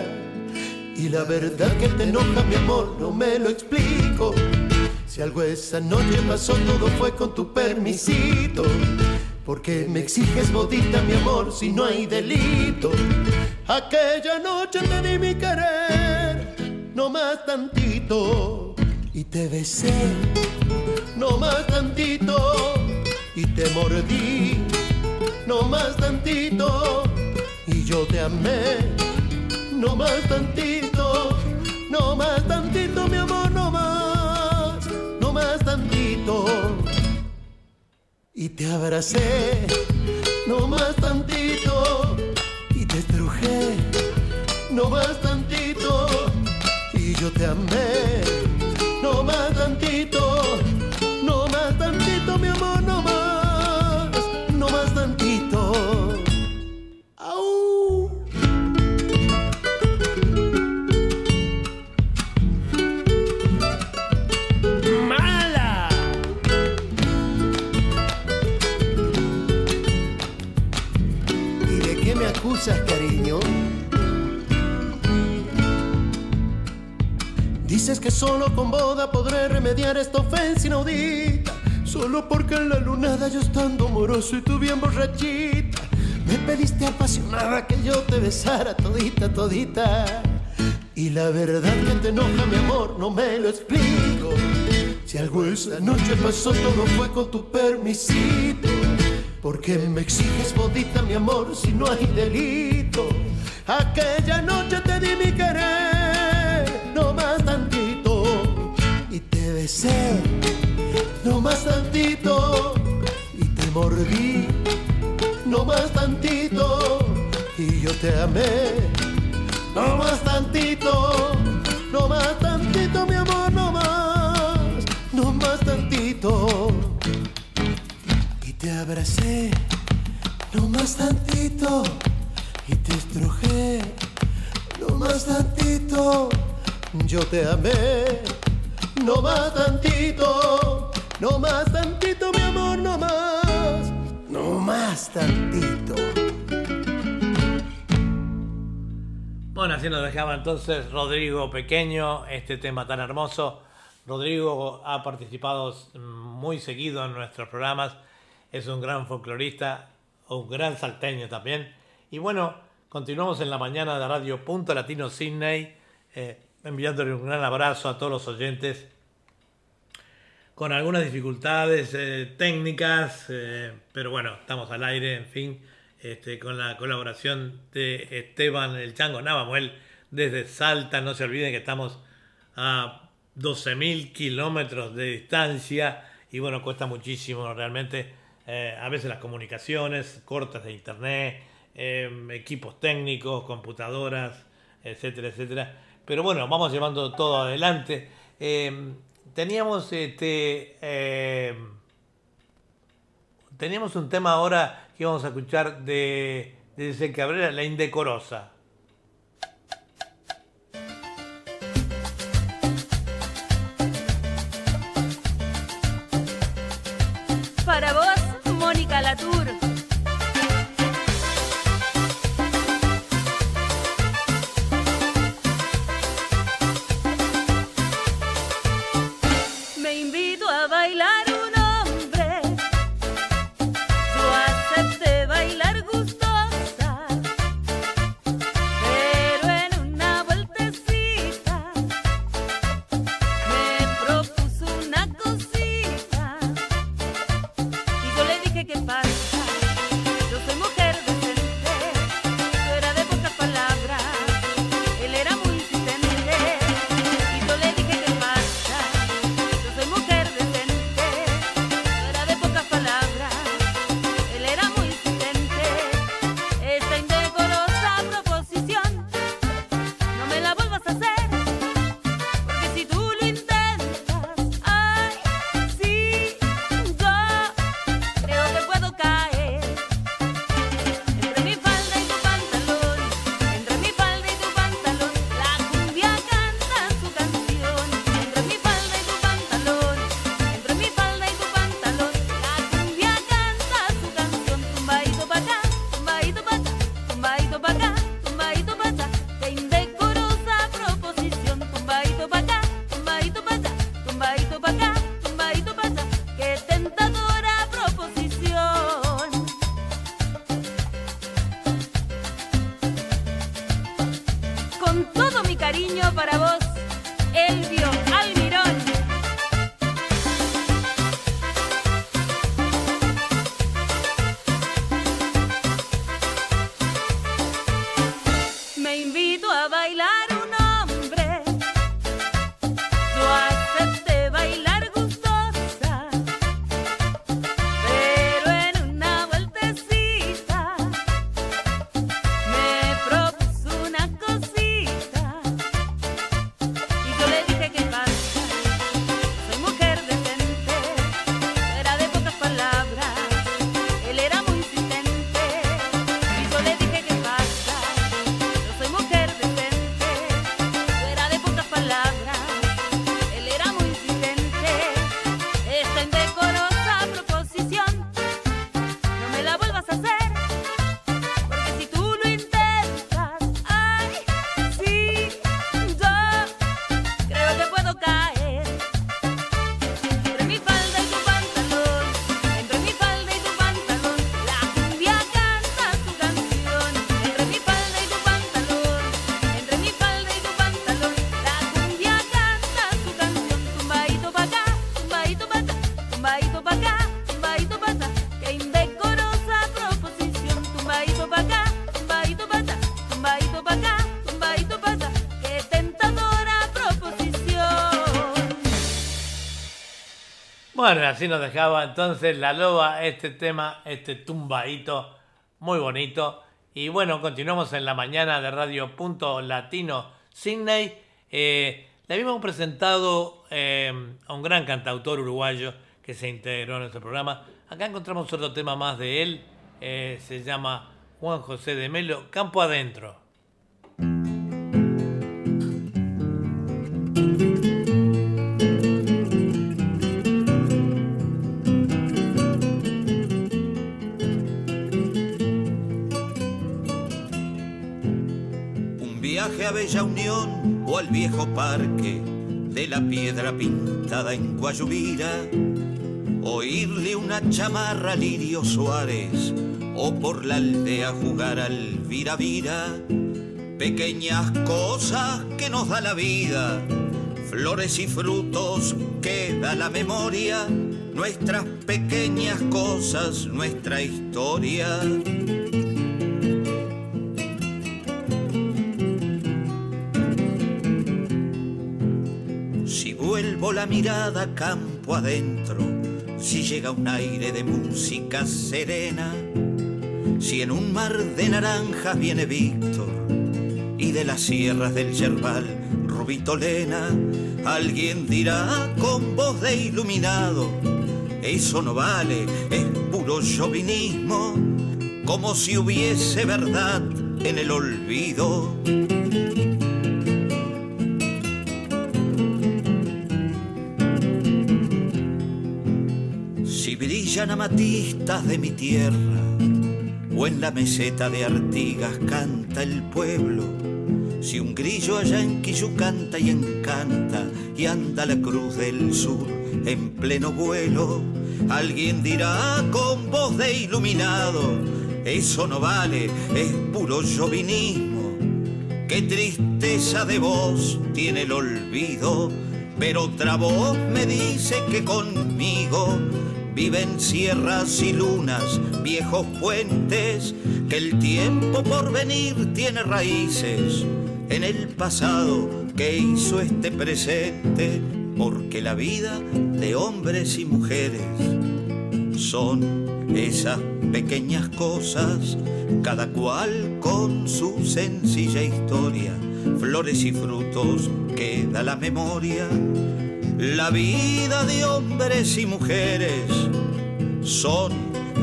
Y la verdad que te enoja, mi amor, no me lo explico. Si algo esa noche pasó, todo fue con tu permisito. Porque me exiges bodita, mi amor, si no hay delito. Aquella noche te di mi querer, no más tantito. Y te besé, no más tantito. Y te mordí, no más tantito. Y yo te amé, no más tantito. No más tantito, mi amor, no más, no más tantito y te abracé, no más tantito, no más tantito, y yo te amé, no más tantito, Dices que solo con boda podré remediar esta ofensa inaudita. Solo porque en la lunada yo estando amoroso y tú bien borrachita. Me pediste apasionada que yo te besara todita, todita. Y la verdad que te enoja, mi amor, no me lo explico. Si algo esa noche pasó, todo fue con tu permisito. Porque me exiges bodita, mi amor, si no hay delito. Aquella noche te di mi querer, no más tantito. Y te mordí, no más tantito. Y yo te amé, no más tantito. No más tantito, mi amor, no más, no más tantito y te abracé, no más tantito, y te estrujé, no más tantito, yo te amé, no más tantito, no más tantito, mi amor, no más, no más tantito. Bueno, así nos dejaba entonces Rodrigo Pequeño, este tema tan hermoso. Rodrigo ha participado muy seguido en nuestros programas, es un gran folclorista, un gran salteño también. Y bueno, continuamos en la mañana de Radio Punto Latino Sydney, eh, enviándole un gran abrazo a todos los oyentes con algunas dificultades eh, técnicas, eh, pero bueno, estamos al aire, en fin, este, con la colaboración de Esteban El Chango Navamuel desde Salta. No se olviden que estamos a 12.000 kilómetros de distancia y bueno, cuesta muchísimo realmente. eh, a veces las comunicaciones, cortas de internet, equipos técnicos, computadoras, etcétera, etcétera. Pero bueno, vamos llevando todo adelante. Eh, teníamos este. eh, teníamos un tema ahora que vamos a escuchar de, de Cabrera, La Indecorosa. Bueno, así nos dejaba entonces la loba este tema, este tumbadito muy bonito. Y bueno, continuamos en la mañana de Radio Punto Latino Sydney. Eh, le habíamos presentado eh, a un gran cantautor uruguayo que se integró en nuestro programa. Acá encontramos otro tema más de él. eh, se llama Juan José de Melo, Campo Adentro. Viaje a Bella Unión o al viejo parque de la piedra pintada en Guayubira. Oírle una chamarra a Lirio Suárez o por la aldea jugar al viravira. Pequeñas cosas que nos da la vida, flores y frutos que da la memoria, nuestras pequeñas cosas, nuestra historia. Mirada campo adentro, si llega un aire de música serena, si en un mar de naranjas viene Víctor y de las sierras del Yerbal Rubito Lena, alguien dirá con voz de iluminado, eso no vale, es puro chauvinismo, como si hubiese verdad en el olvido. Si brillan amatistas de mi tierra, o en la meseta de Artigas canta el pueblo, si un grillo allá en Quillú canta y encanta, y anda la cruz del sur en pleno vuelo, alguien dirá con voz de iluminado, eso no vale, es puro chauvinismo, qué tristeza de voz tiene el olvido, pero otra voz me dice que conmigo viven sierras y lunas, viejos puentes, que el tiempo por venir tiene raíces en el pasado que hizo este presente, porque la vida de hombres y mujeres son esas pequeñas cosas, cada cual con su sencilla historia, flores y frutos que da la memoria. La vida de hombres y mujeres son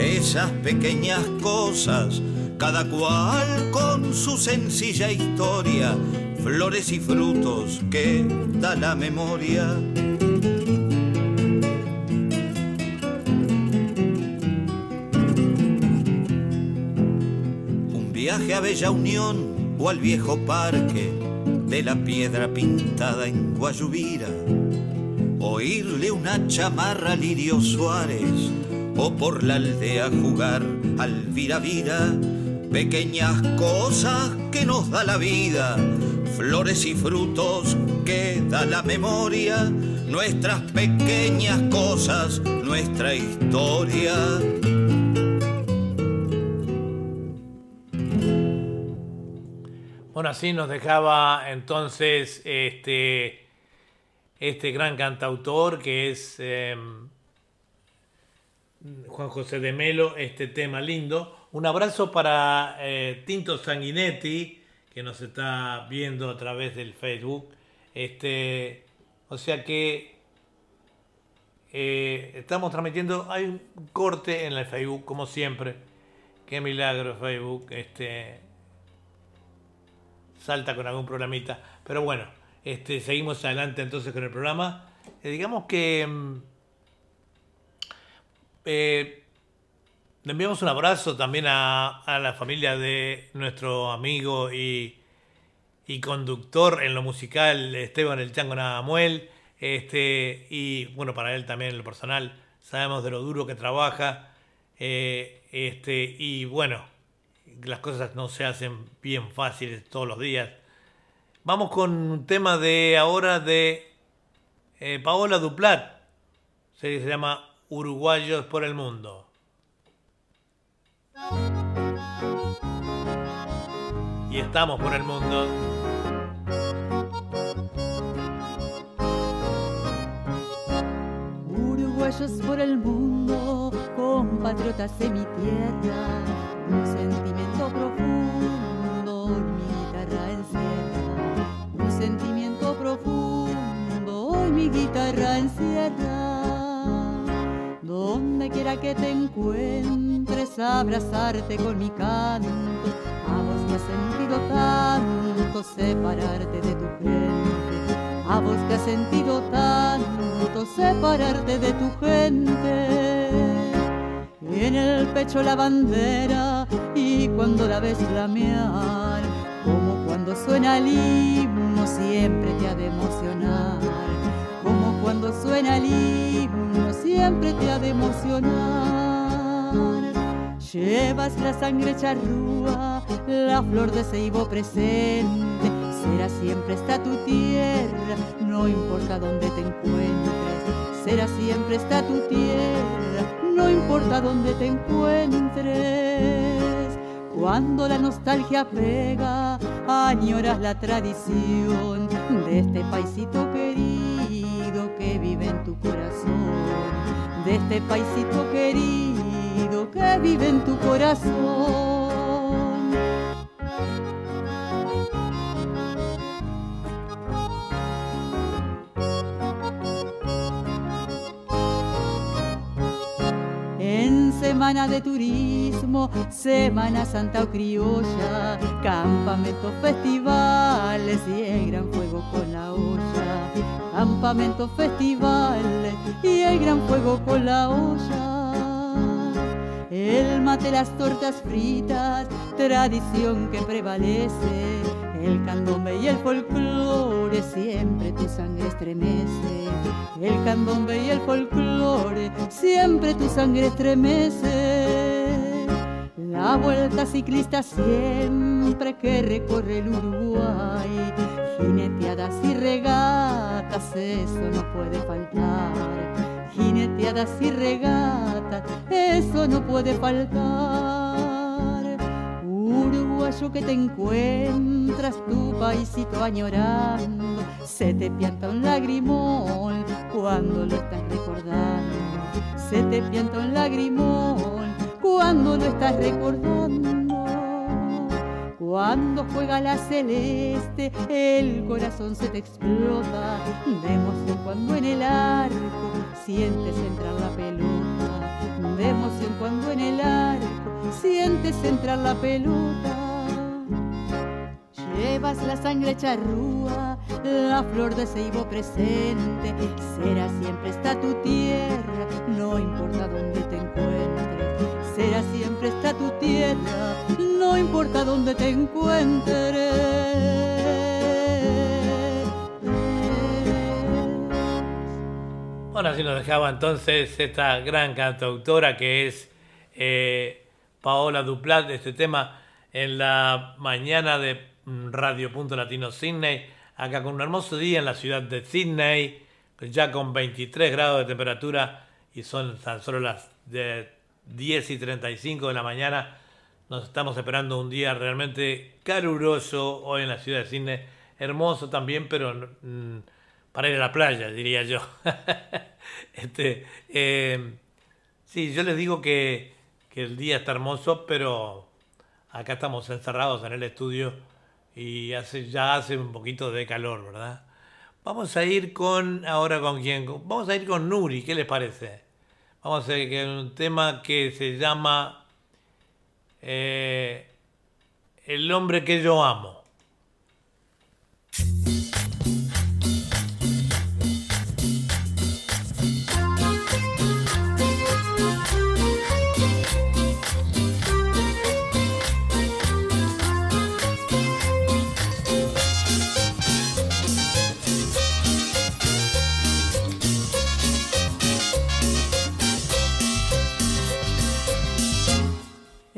esas pequeñas cosas, cada cual con su sencilla historia, flores y frutos que da la memoria. Un viaje a Bella Unión o al viejo parque de la piedra pintada en Guayubira oírle una chamarra a Lirio Suárez o por la aldea jugar al vira vira, pequeñas cosas que nos da la vida, flores y frutos que da la memoria, nuestras pequeñas cosas, nuestra historia. Bueno, así nos dejaba entonces este, este gran cantautor que es em, Juan José de Melo, este tema lindo. Un abrazo para eh, Tinto Sanguinetti, que nos está viendo a través del Facebook. Este, o sea que eh, estamos transmitiendo, hay un corte en el Facebook, como siempre. Qué milagro Facebook. Este, salta con algún programita. Pero bueno, este, seguimos adelante entonces con el programa. Eh, digamos que mm, eh, le enviamos un abrazo también a, a la familia de nuestro amigo y, y conductor en lo musical, Esteban El Chango Nadamuel. Este, y bueno, para él también en lo personal, sabemos de lo duro que trabaja. eh, este, y bueno, las cosas no se hacen bien fáciles todos los días. Vamos con un tema de ahora de eh, Paola Duplat. Se, llama Uruguayos por el Mundo. Y estamos por el mundo. Uruguayos por el mundo, compatriotas de mi tierra, un sentimiento profundo guitarra encierra. Donde quiera que te encuentres, abrazarte con mi canto, a vos que has sentido tanto separarte de tu gente, a vos que has sentido tanto separarte de tu gente. En el pecho la bandera y cuando la ves flamear, como cuando suena el himno siempre te ha de emocionar, cuando suena el himno siempre te ha de emocionar. Llevas la sangre charrúa, la flor de ceibo presente, será siempre esta tu tierra, no importa dónde te encuentres, será siempre esta tu tierra, no importa dónde te encuentres. Cuando la nostalgia pega, añoras la tradición de este paisito que vive en tu corazón, de este paisito querido que vive en tu corazón. En semana de turismo, Semana Santa o criolla, campamentos, festivales y el gran fuego con la olla. Campamentos, festivales y el gran fuego con la olla. El mate, las tortas fritas, tradición que prevalece. El candombe y el folclore, siempre tu sangre estremece. El candombe y el folclore, siempre tu sangre estremece. La vuelta ciclista siempre que recorre el Uruguay. Jineteadas y regatas, eso no puede faltar jineteadas y regatas, eso no puede faltar. Uruguayo que te encuentras, tu paisito añorando, se te pianta un lagrimón cuando lo estás recordando. Se te pianta un lagrimón cuando lo estás recordando. Cuando juega la celeste, el corazón se te explota de emoción cuando en el arco sientes entrar la pelota. De emoción cuando en el arco sientes entrar la pelota. Llevas la sangre charrúa, la flor de ceibo presente. Será siempre esta tu tierra, no importa dónde te encuentres. Será siempre esta tu tierra, no importa dónde te encuentres. Bueno, así nos dejaba entonces esta gran cantautora que es eh, Paola Duplat, de este tema en la mañana de mm, Radio Punto Latino Sydney, acá con un hermoso día en la ciudad de Sydney, ya con 23 grados de temperatura y son tan solo las de 10 y 35 de la mañana. Nos estamos esperando un día realmente caluroso hoy en la ciudad de Sydney, hermoso también, pero mm, para ir a la playa, diría yo. *laughs* este, eh, sí, yo les digo que, que el día está hermoso, pero acá estamos encerrados en el estudio y hace, ya hace un poquito de calor, ¿verdad? Vamos a ir con, ahora con quién, vamos a ir con Nuri, ¿qué les parece? Vamos a ir con un tema que se llama eh, El hombre que yo amo.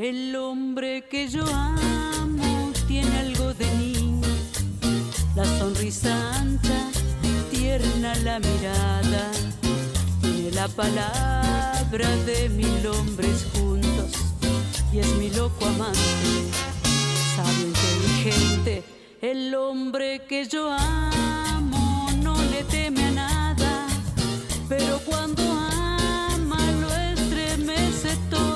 El hombre que yo amo tiene algo de niño, la sonrisa ancha, tierna la mirada, tiene la palabra de mil hombres juntos y es mi loco amante, sabio inteligente, el hombre que yo amo no le teme a nada, pero cuando ama lo estremece todo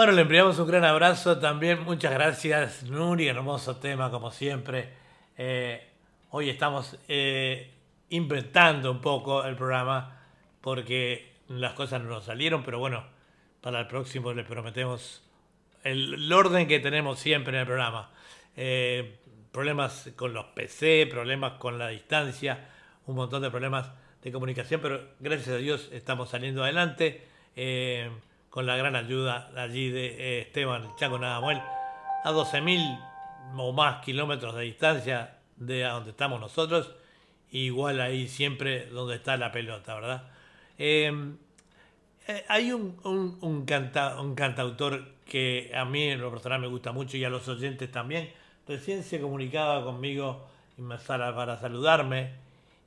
Bueno, le enviamos un gran abrazo también. Muchas gracias, Nuri. Hermoso tema, como siempre. Eh, hoy estamos eh, inventando un poco el programa porque las cosas no nos salieron, pero bueno, para el próximo les prometemos el, el orden que tenemos siempre en el programa. Eh, problemas con los PC, problemas con la distancia, un montón de problemas de comunicación, pero gracias a Dios estamos saliendo adelante eh, con la gran ayuda allí de eh, Esteban Chaco Nadamuel a 12.000 o más kilómetros de distancia de donde estamos nosotros, igual ahí siempre donde está la pelota, ¿verdad? Eh, eh, hay un, un, canta- un cantautor que a mí en lo personal me gusta mucho y a los oyentes también. Recién se comunicaba conmigo y me sala para saludarme.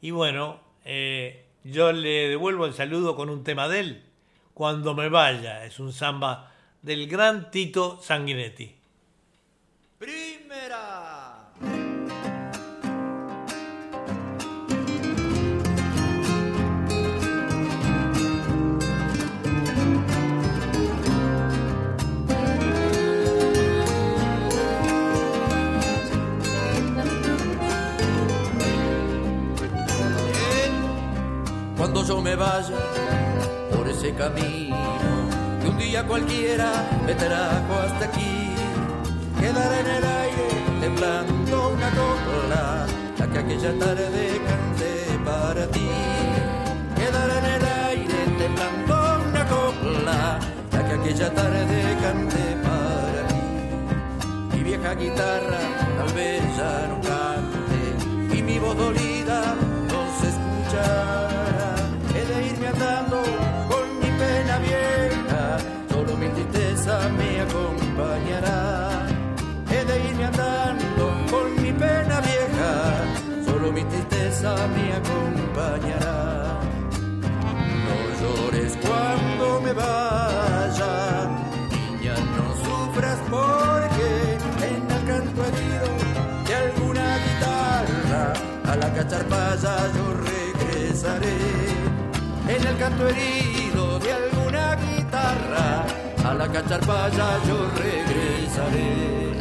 Y bueno, eh, yo le devuelvo el saludo con un tema de él. Cuando me vaya, es un samba del gran Tito Sanguinetti. Primera. cuando yo me vaya ese camino que un día cualquiera me trajo hasta aquí. Quedará en el aire temblando una copla, la que aquella tarde canté para ti. Quedará en el aire temblando una copla, la que aquella tarde canté para ti. Mi vieja guitarra tal vez ya no cante y mi voz dolida no se escuchará. Mi tristeza me acompañará. No llores cuando me vaya, niña, no sufras porque en el canto herido de alguna guitarra a la cacharpaya yo regresaré. En el canto herido de alguna guitarra a la cacharpaya yo regresaré.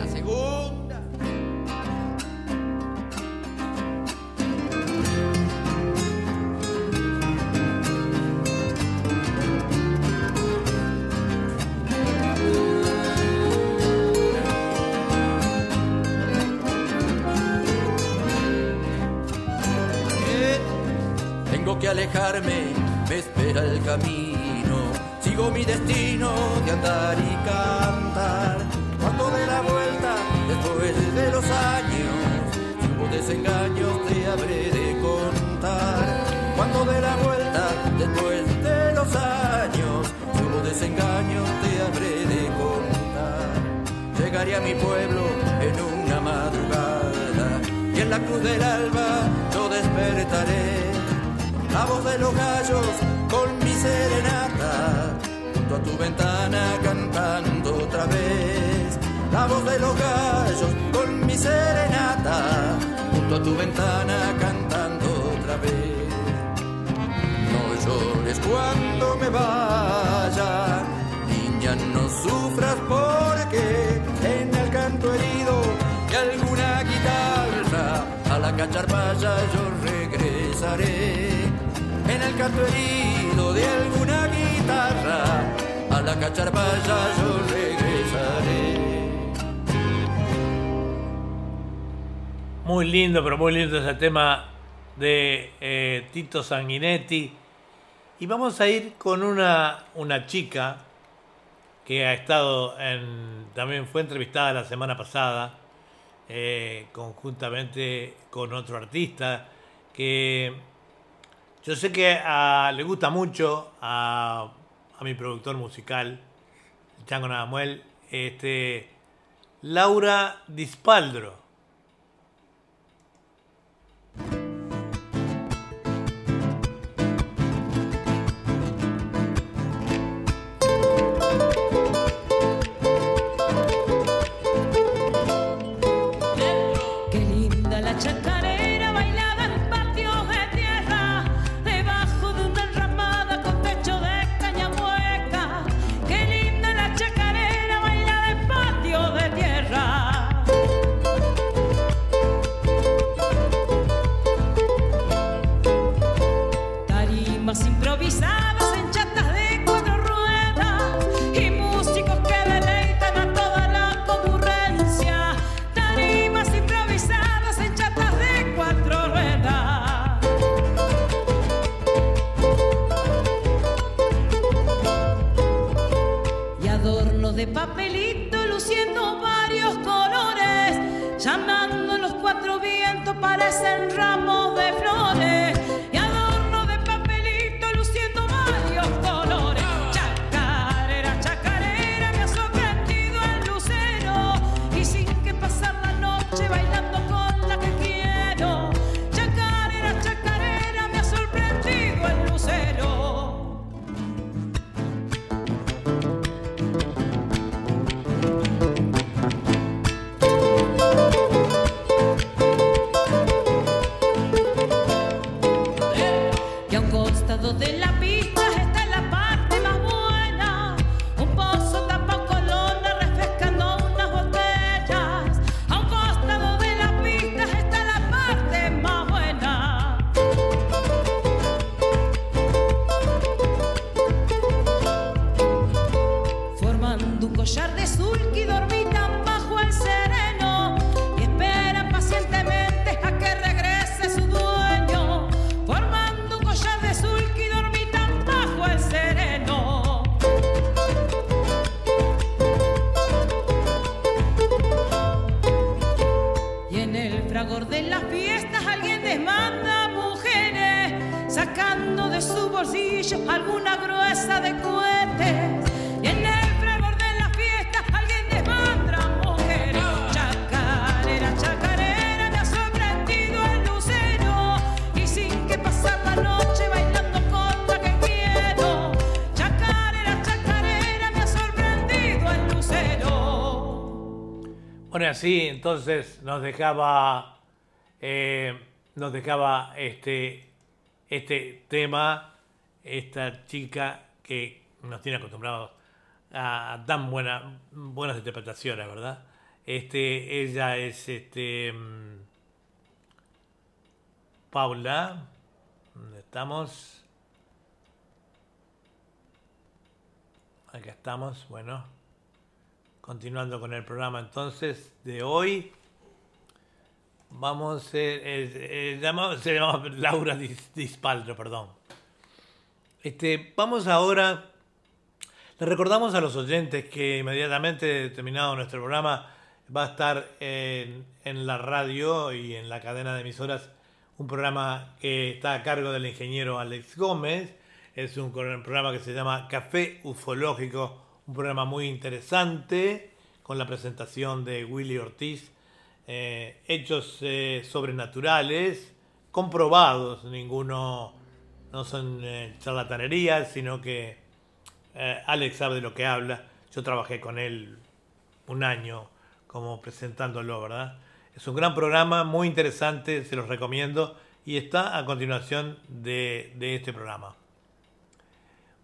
Me espera el camino. Sigo mi destino de andar y cantar. Cuando dé la vuelta, después de los años, hubo desengaños te habré de contar. Cuando dé la vuelta, después de los años, hubo desengaños te habré de contar. Llegaré a mi pueblo en una madrugada y en la cruz del alba yo despertaré. La voz de los gallos con mi serenata, junto a tu ventana cantando otra vez. La voz de los gallos con mi serenata, junto a tu ventana cantando otra vez. No llores cuando me vaya, niña, no sufras porque en el canto herido de alguna guitarra a la cacharpaya yo regresaré. En el canto herido de alguna guitarra a la cacharpaya yo regresaré. Muy lindo, pero muy lindo ese tema de eh, Tito Sanguinetti. Y vamos a ir con una, una chica que ha estado en. también fue entrevistada la semana pasada, eh, conjuntamente con otro artista, que yo sé que le gusta mucho a, mi productor musical, Chango Nadamuel, este, Laura Dispaldro. And Ramón. De la así entonces nos dejaba, eh, nos dejaba este, este tema, esta chica que nos tiene acostumbrados a tan buena, buenas interpretaciones, ¿verdad? Este, ella es este, mm, Paula, ¿dónde estamos? Acá estamos, bueno. Continuando con el programa entonces de hoy. Vamos, eh, eh, eh, llama- se llama *laughs* Laura Dis- Dispaldro, perdón. Este, vamos ahora, le recordamos a los oyentes que inmediatamente terminado nuestro programa va a estar en, la radio y en la cadena de emisoras un programa que está a cargo del ingeniero Alex Gómez. Es un programa que se llama Café Ufológico, un programa muy interesante con la presentación de Willy Ortiz. eh, hechos eh, sobrenaturales, comprobados, ninguno, no son eh, charlatanerías, sino que eh, Alex sabe de lo que habla. Yo trabajé con él un año como presentándolo, ¿verdad? Es un gran programa, muy interesante, se los recomiendo y está a continuación de, de este programa.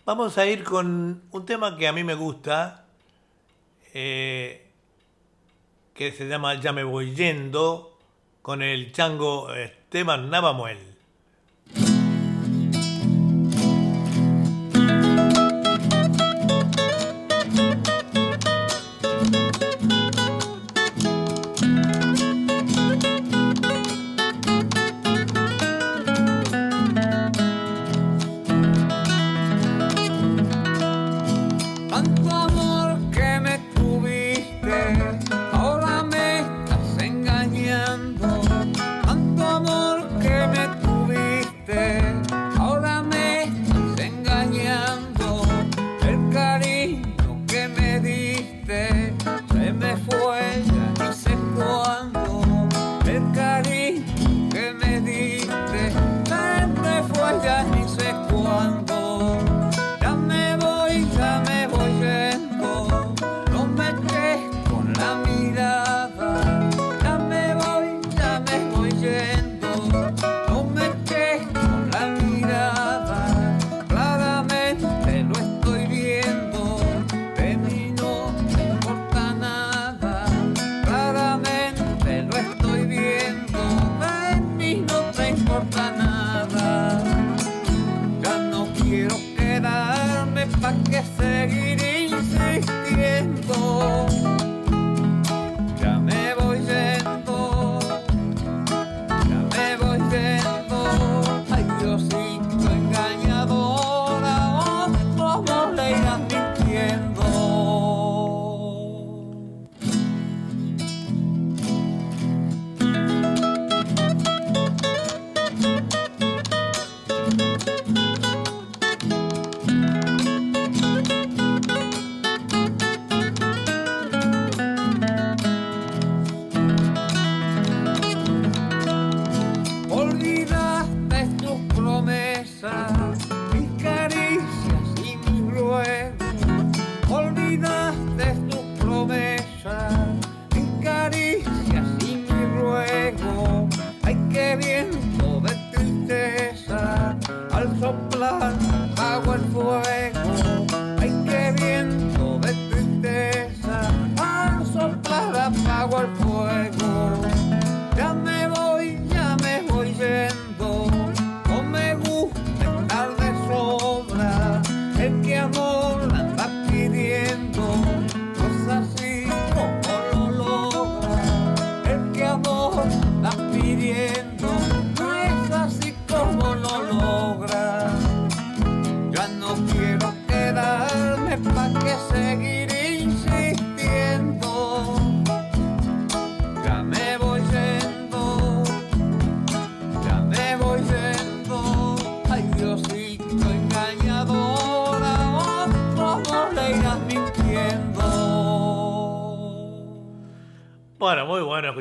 Vamos a ir con un tema que a mí me gusta, eh, que se llama Ya me voy yendo, con el chango Esteban Navamuel.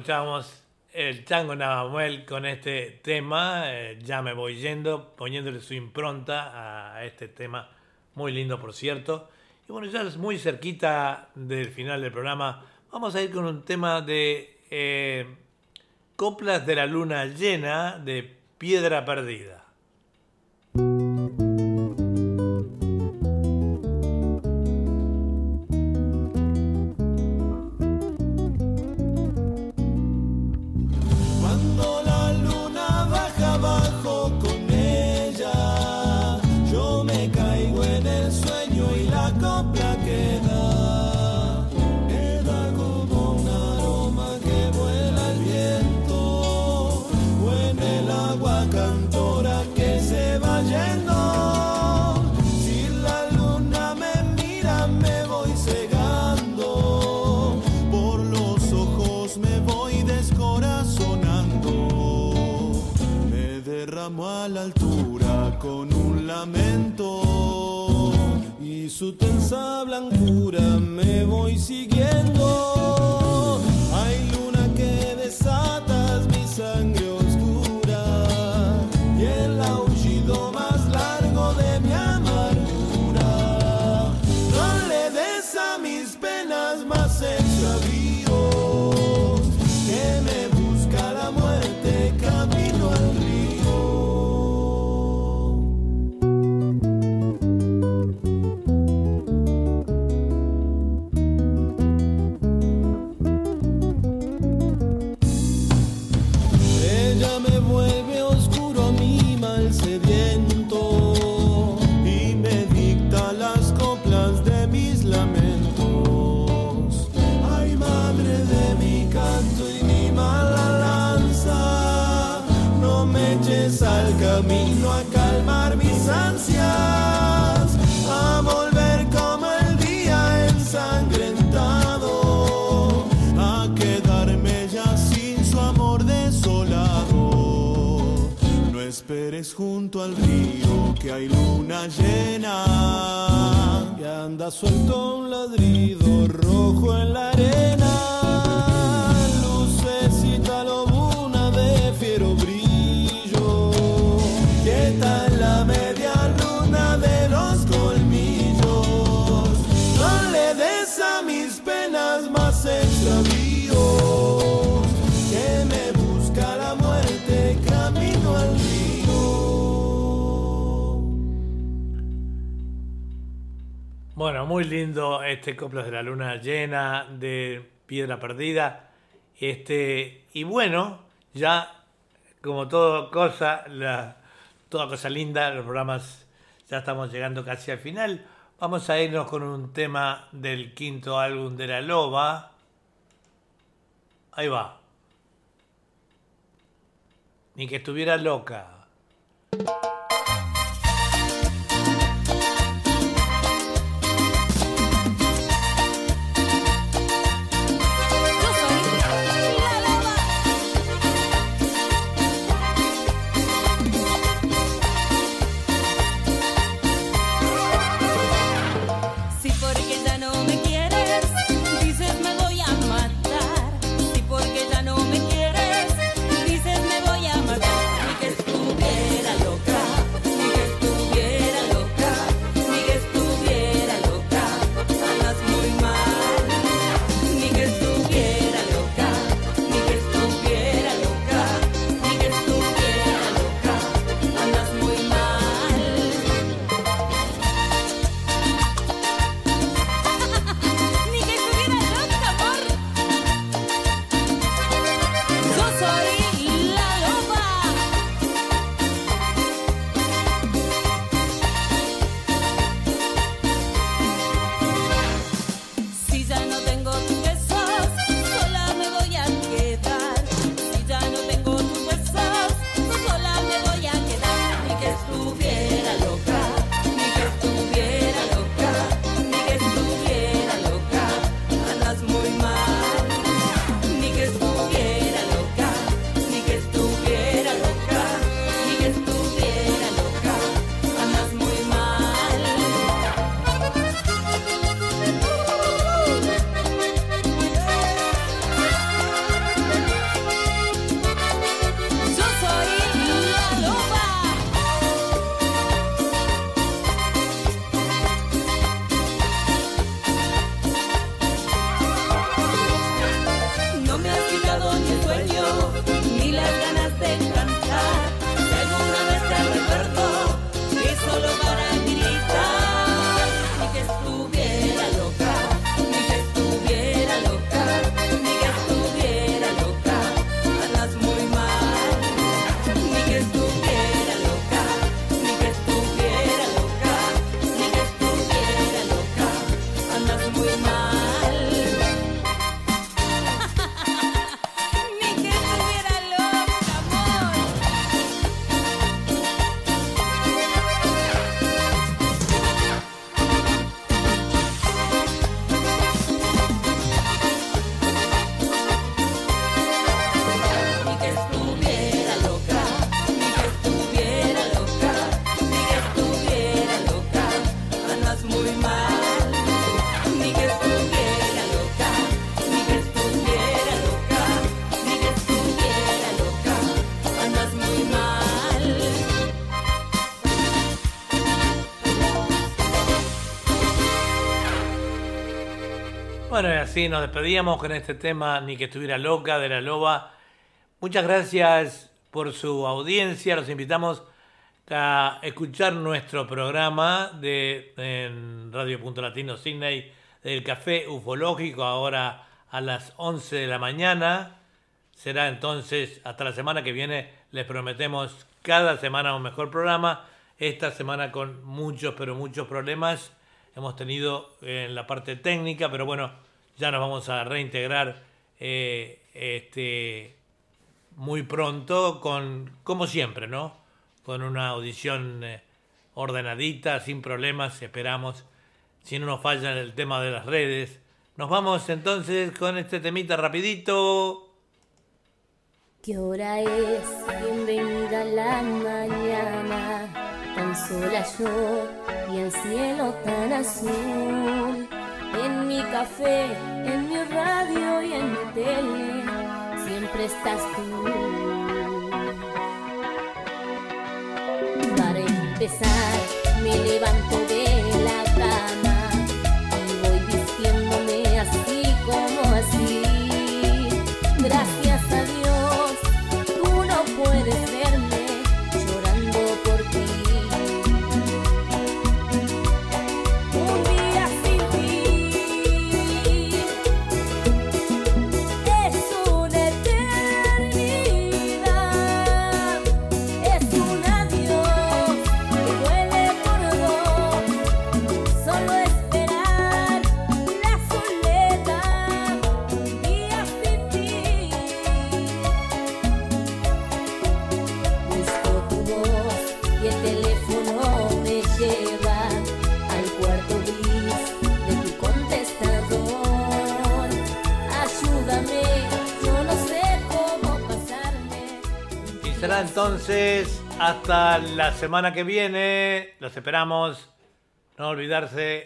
escuchamos el tango Navamuel con este tema, eh, ya me voy yendo, poniéndole su impronta a este tema, muy lindo por cierto. Y bueno, ya es muy cerquita del final del programa, vamos a ir con un tema de eh, Coplas de la Luna Llena de Piedra Perdida. su tensa blancura me voy siguiendo. que hay luna llena y anda suelto un ladrido rojo en la arena. Bueno, muy lindo este Coplas de la Luna llena de piedra perdida. Este, y bueno, ya como toda cosa, la, toda cosa linda, los programas ya estamos llegando casi al final. Vamos a irnos con un tema del quinto álbum de La Loba. Ahí va. Ni que estuviera loca. Así nos despedíamos con este tema, ni que estuviera loca, de la loba. Muchas gracias por su audiencia. Los invitamos a escuchar nuestro programa de Radio Punto Latino Sydney del Café Ufológico ahora a las 11 de la mañana. Será entonces hasta la semana que viene. Les prometemos cada semana un mejor programa. Esta semana con muchos, pero muchos problemas hemos tenido en la parte técnica, pero bueno, ya nos vamos a reintegrar eh, este, muy pronto con, como siempre, ¿no? Con una audición eh, ordenadita, sin problemas, esperamos, si no nos falla el tema de las redes. Nos vamos entonces con este temita rapidito. ¿Qué hora es? Bienvenida la mañana, tan sola yo y el cielo tan azul. En mi café, en mi radio y en mi tele, siempre estás tú. Para empezar, me levanto entonces hasta la semana que viene. Los esperamos. No olvidarse